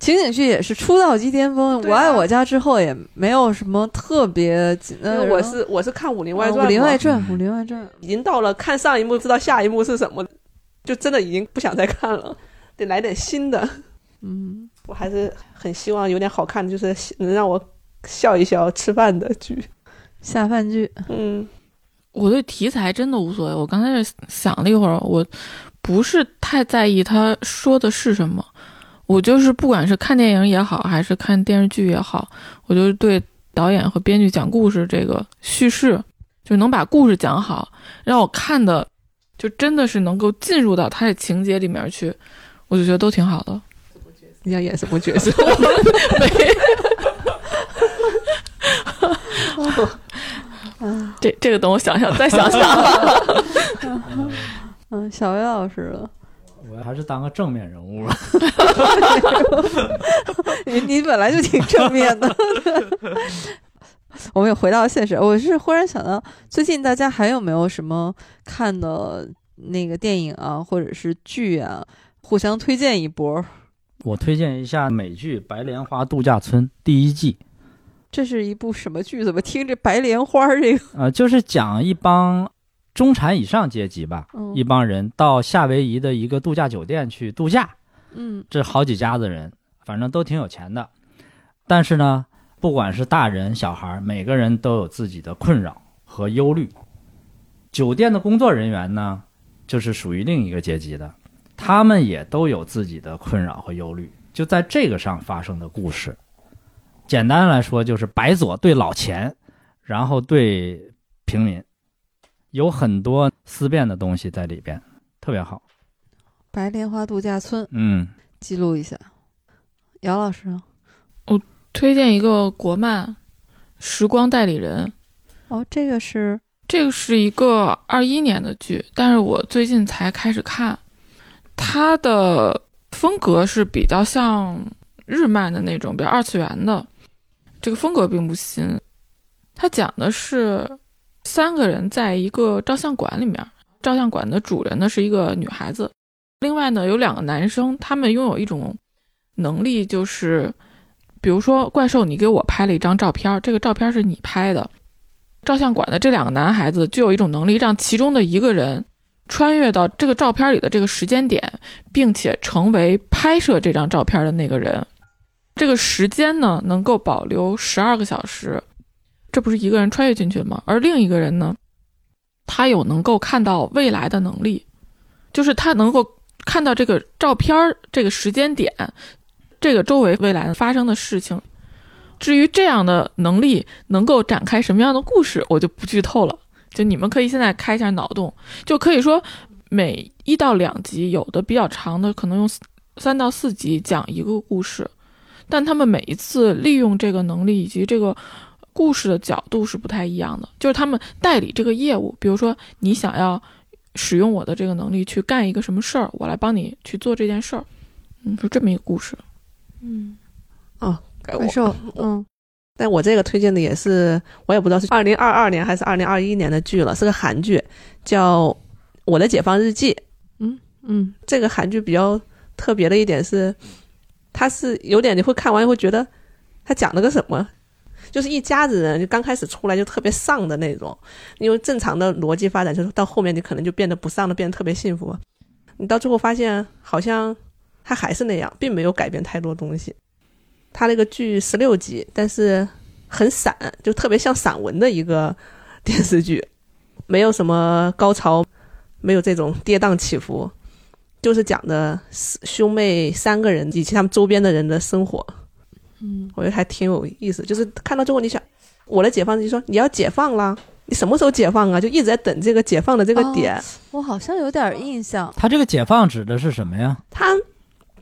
情景剧也是出道即巅峰，啊我爱我家之后也没有什么特别紧因。为我是我是看《武林外传》啊武林外传》，嗯武林外传》已经到了看上一幕知道下一幕是什么，就真的已经不想再看了，得来点新的。嗯，我还是很希望有点好看的，就是能让我笑一笑、吃饭的剧。下饭剧，嗯，我对题材真的无所谓。我刚才是想了一会儿，我不是太在意他说的是什么，我就是不管是看电影也好，还是看电视剧也好，我就是对导演和编剧讲故事这个叙事，就能把故事讲好，让我看的就真的是能够进入到他的情节里面去，我就觉得都挺好的。你想演什么角色？没 这这个等我想想再想想。嗯，小薇老师了，我还是当个正面人物吧。你你本来就挺正面的。我们也回到现实，我是忽然想到，最近大家还有没有什么看的那个电影啊，或者是剧啊，互相推荐一波？我推荐一下美剧《白莲花度假村》第一季，这是一部什么剧？怎么听着白莲花这个？呃，就是讲一帮中产以上阶级吧，嗯一帮人到夏威夷的一个度假酒店去度假，嗯这好几家子人，反正都挺有钱的。但是呢，不管是大人小孩，每个人都有自己的困扰和忧虑。酒店的工作人员呢，就是属于另一个阶级的，他们也都有自己的困扰和忧虑，就在这个上发生的故事。简单来说，就是白左对老钱，然后对平民，有很多思辨的东西在里边，特别好。白莲花度假村嗯，记录一下。姚老师我？推荐一个国漫《时光代理人》，哦，这个是这个是一个二一年的剧，但是我最近才开始看，它的风格是比较像日漫的那种，比较二次元的，这个风格并不新。它讲的是三个人在一个照相馆里面，照相馆的主人呢是一个女孩子，另外呢有两个男生，他们拥有一种能力，就是比如说怪兽，你给我拍了一张照片，这个照片是你拍的。照相馆的这两个男孩子就有一种能力，让其中的一个人穿越到这个照片里的这个时间点，并且成为拍摄这张照片的那个人。这个时间呢，能够保留十二个小时。这不是一个人穿越进去吗？而另一个人呢，他有能够看到未来的能力，就是他能够看到这个照片儿这个时间点，这个周围未来发生的事情。至于这样的能力能够展开什么样的故事，我就不剧透了。就你们可以现在开一下脑洞，就可以说每一到两集，有的比较长的可能用三到四集讲一个故事，但他们每一次利用这个能力以及这个故事的角度是不太一样的。就是他们代理这个业务，比如说你想要使用我的这个能力去干一个什么事儿，我来帮你去做这件事儿，嗯，是这么一个故事。嗯，哦，该我怪兽，嗯但我这个推荐的也是，我也不知道是二零二二年还是二零二一年的剧了，是个韩剧，叫《我的解放日记》。嗯嗯这个韩剧比较特别的一点是，它是有点你会看完会觉得，它讲了个什么？就是一家子人就刚开始出来就特别丧的那种，因为正常的逻辑发展就是到后面你可能就变得不丧了，变得特别幸福。你到最后发现好像他还是那样，并没有改变太多东西。他那个剧十六集，但是很散，就特别像散文的一个 电视剧，没有什么高潮，没有这种跌宕起伏，就是讲的兄妹三个人以及他们周边的人的生活。嗯，我觉得还挺有意思。就是看到最后，你想，我的解放就说你要解放啦，你什么时候解放啊？就一直在等这个解放的这个点。我好像有点印象。他这个解放指的是什么呀？他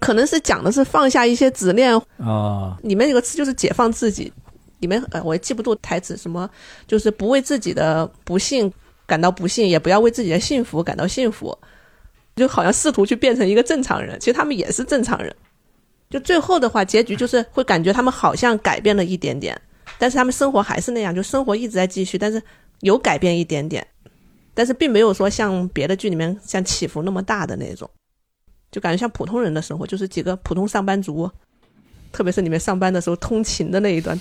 可能是讲的是放下一些执念，啊，里面有个词就是解放自己。里面呃，我也记不住台词，什么就是不为自己的不幸感到不幸，也不要为自己的幸福感到幸福，就好像试图去变成一个正常人。其实他们也是正常人。就最后的话，结局就是会感觉他们好像改变了一点点，但是他们生活还是那样，就生活一直在继续，但是有改变一点点，但是并没有说像别的剧里面像起伏那么大的那种，就感觉像普通人的生活，就是几个普通上班族，特别是你们上班的时候通勤的那一段，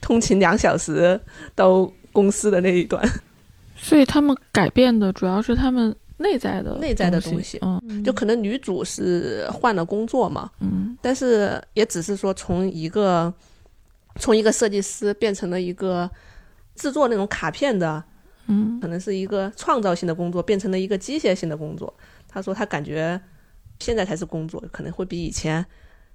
通勤两小时到公司的那一段，所以他们改变的主要是他们内在的内在的东东西嗯就可能女主是换了工作嘛，嗯但是也只是说从一个从一个设计师变成了一个制作那种卡片的，嗯可能是一个创造性的工作，变成了一个机械性的工作。他说他感觉现在才是工作，可能会比以前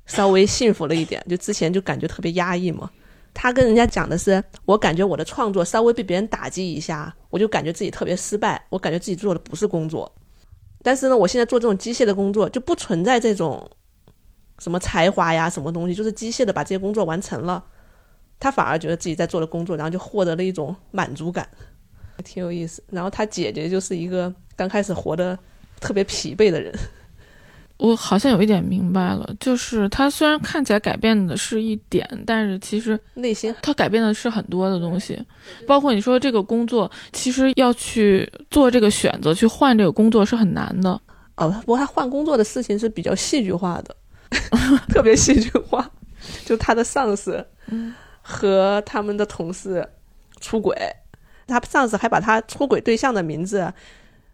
稍微幸福了一点，就之前就感觉特别压抑嘛。他跟人家讲的是，我感觉我的创作稍微被别人打击一下，我就感觉自己特别失败，我感觉自己做的不是工作。但是呢，我现在做这种机械的工作，就不存在这种什么才华呀、什么东西，就是机械的把这些工作完成了，他反而觉得自己在做的工作，然后就获得了一种满足感，挺有意思。然后他姐姐就是一个刚开始活得特别疲惫的人，我好像有一点明白了，就是他虽然看起来改变的是一点，但是其实内心他改变的是很多的东西，包括你说这个工作，其实要去做这个选择，去换这个工作是很难的。哦，不过他换工作的事情是比较戏剧化的，特别戏剧化，就他的上司和他们的同事出轨，他上司还把他出轨对象的名字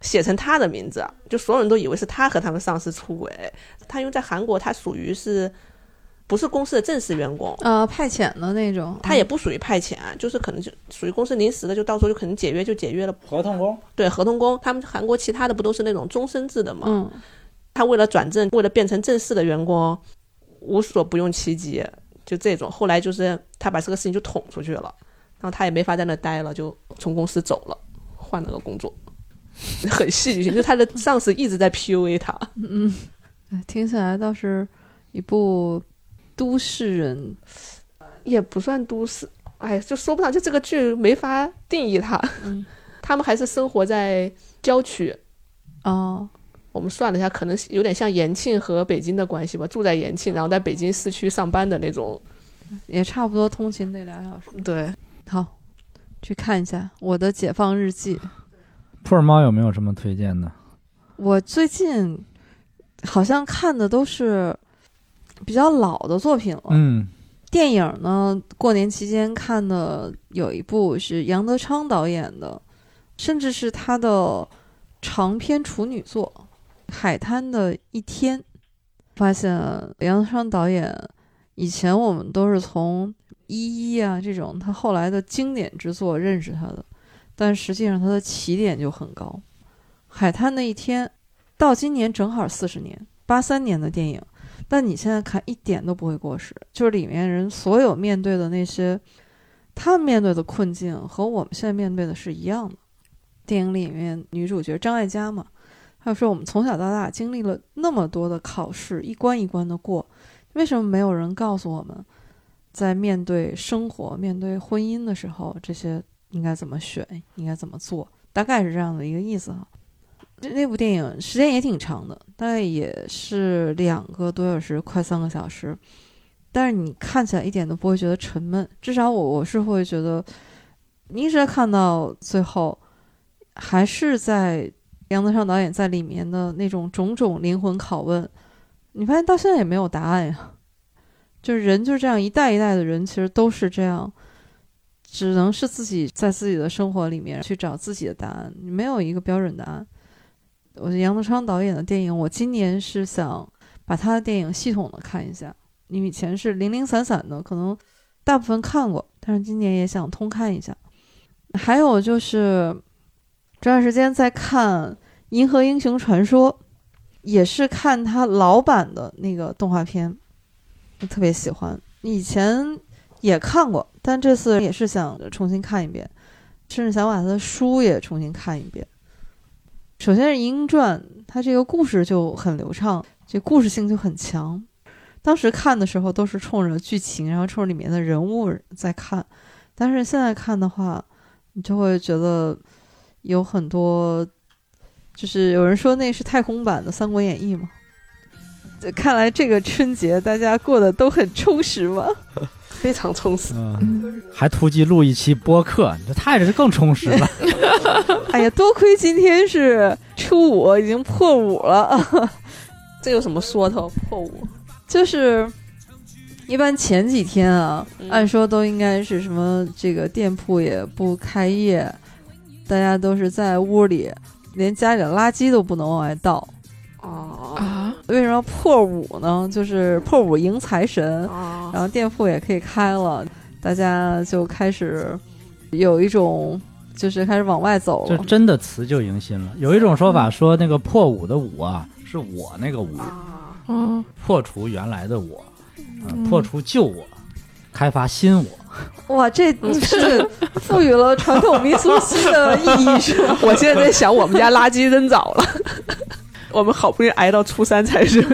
写成他的名字，就所有人都以为是他和他们上司出轨。他因为在韩国，他属于是不是公司的正式员工，呃，派遣的那种，他也不属于派遣，就是可能就属于公司临时的，就到时候就可能解约就解约了。合同工，对，合同工，他们韩国其他的不都是那种终身制的吗？嗯，他为了转正，为了变成正式的员工，无所不用其极，就这种。后来就是他把这个事情就捅出去了，然后他也没法在那待了，就从公司走了，换了个工作，很戏剧性。就他的 上司一直在 PUA 他，哎听起来倒是一部都市人，也不算都市，哎，就说不上，就这个剧没法定义他。嗯，他们还是生活在郊区。哦，我们算了一下，可能有点像延庆和北京的关系吧，住在延庆，然后在北京市区上班的那种。也差不多通勤得俩小时。对，好，去看一下《我的解放日记》。普洱猫有没有什么推荐的？我最近好像看的都是比较老的作品了。嗯，电影呢，过年期间看的有一部是杨德昌导演的，甚至是他的长篇处女作《海滩的一天》。发现杨德昌导演以前我们都是从《一一》啊这种他后来的经典之作认识他的，但实际上它的起点就很高。《海滩的一天》到今年正好四十年，八三年的电影。但你现在看一点都不会过时，就是里面人所有面对的那些，他们面对的困境和我们现在面对的是一样的。电影里面女主角张艾嘉嘛，她说我们从小到大经历了那么多的考试，一关一关的过，为什么没有人告诉我们，在面对生活、面对婚姻的时候，这些应该怎么选，应该怎么做？大概是这样的一个意思哈。这那部电影时间也挺长的，大概也是两个多小时，快三个小时。但是你看起来一点都不会觉得沉闷，至少我我是会觉得，你一直在看到最后，还是在杨德昌导演在里面的那种种种灵魂拷问，你发现到现在也没有答案呀。就是人就是这样，一代一代的人其实都是这样，只能是自己在自己的生活里面去找自己的答案，没有一个标准答案。我觉得杨德昌导演的电影，我今年是想把他的电影系统的看一下，因为以前是零零散散的，可能大部分看过，但是今年也想通看一下。还有就是这段时间在看《银河英雄传说》，也是看他老版的那个动画片，我特别喜欢。以前也看过，但这次也是想重新看一遍，甚至想把他的书也重新看一遍。首先是《银鹰传》，它这个故事就很流畅，这故事性就很强。当时看的时候都是冲着剧情，然后冲着里面的人物在看，但是现在看的话，你就会觉得有很多，就是有人说那是太空版的《三国演义》嘛。这看来这个春节大家过得都很充实嘛。非常充实。嗯，还突击录一期播客，你这太这是更充实了。哎呀，多亏今天是初五，已经破五了。这有什么说头？破五就是一般前几天啊，嗯按说都应该是什么这个店铺也不开业，大家都是在屋里，连家里的垃圾都不能往外倒。哦啊，为什么要破五呢？就是破五迎财神，哦然后店铺也可以开了，大家就开始有一种就是开始往外走了。就真的辞旧迎新了。有一种说法说，那个破五的五啊，是我那个五，嗯，破除原来的我，嗯破除旧我，开发新我。哇，这是赋予了传统民俗新的意义，是吧？我现在在想，我们家垃圾扔早了，我们好不容易挨到初三才是。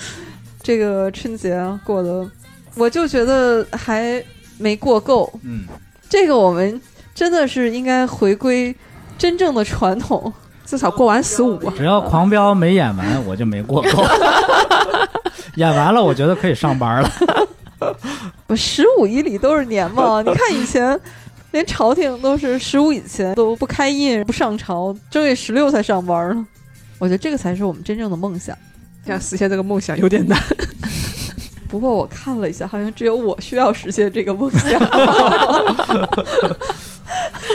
这个春节过得，我就觉得还没过够。嗯，这个我们真的是应该回归真正的传统。至少过完十五啊，只要狂飙没演完，我就没过够。演完了，我觉得可以上班了。不，十五以里都是年嘛。你看以前，连朝廷都是十五以前都不开印、不上朝，正月十六才上班呢。我觉得这个才是我们真正的梦想。要实现这个梦想有点难。不过我看了一下，好像只有我需要实现这个梦想。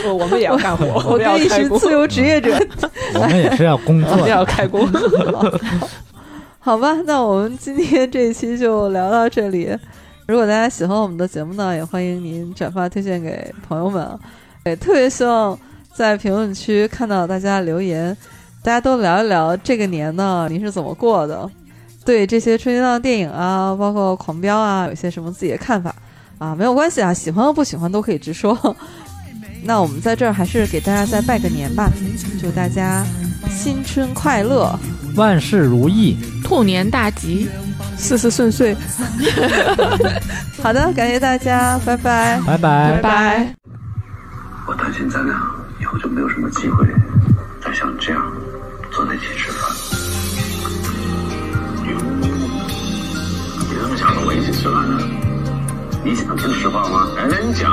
我我们也要干活，我们要可以，是自由职业者。我们也是要工作我们要。开工。好吧，那我们今天这一期就聊到这里。如果大家喜欢我们的节目呢，也欢迎您转发推荐给朋友们啊。也特别希望在评论区看到大家留言，大家都聊一聊这个年呢您是怎么过的，对这些春节档电影啊，包括《狂飙》啊，有些什么自己的看法啊？没有关系啊，喜欢和不喜欢都可以直说。那我们在这儿还是给大家再拜个年吧，祝大家新春快乐！万事如意，兔年大吉。事事顺遂，好的，感谢大家，拜拜。拜拜。拜拜。我担心咱俩以后就没有什么机会再像这样坐在一起吃饭。你怎么想和我一起吃饭呢？你想听实话吗？来来，你讲。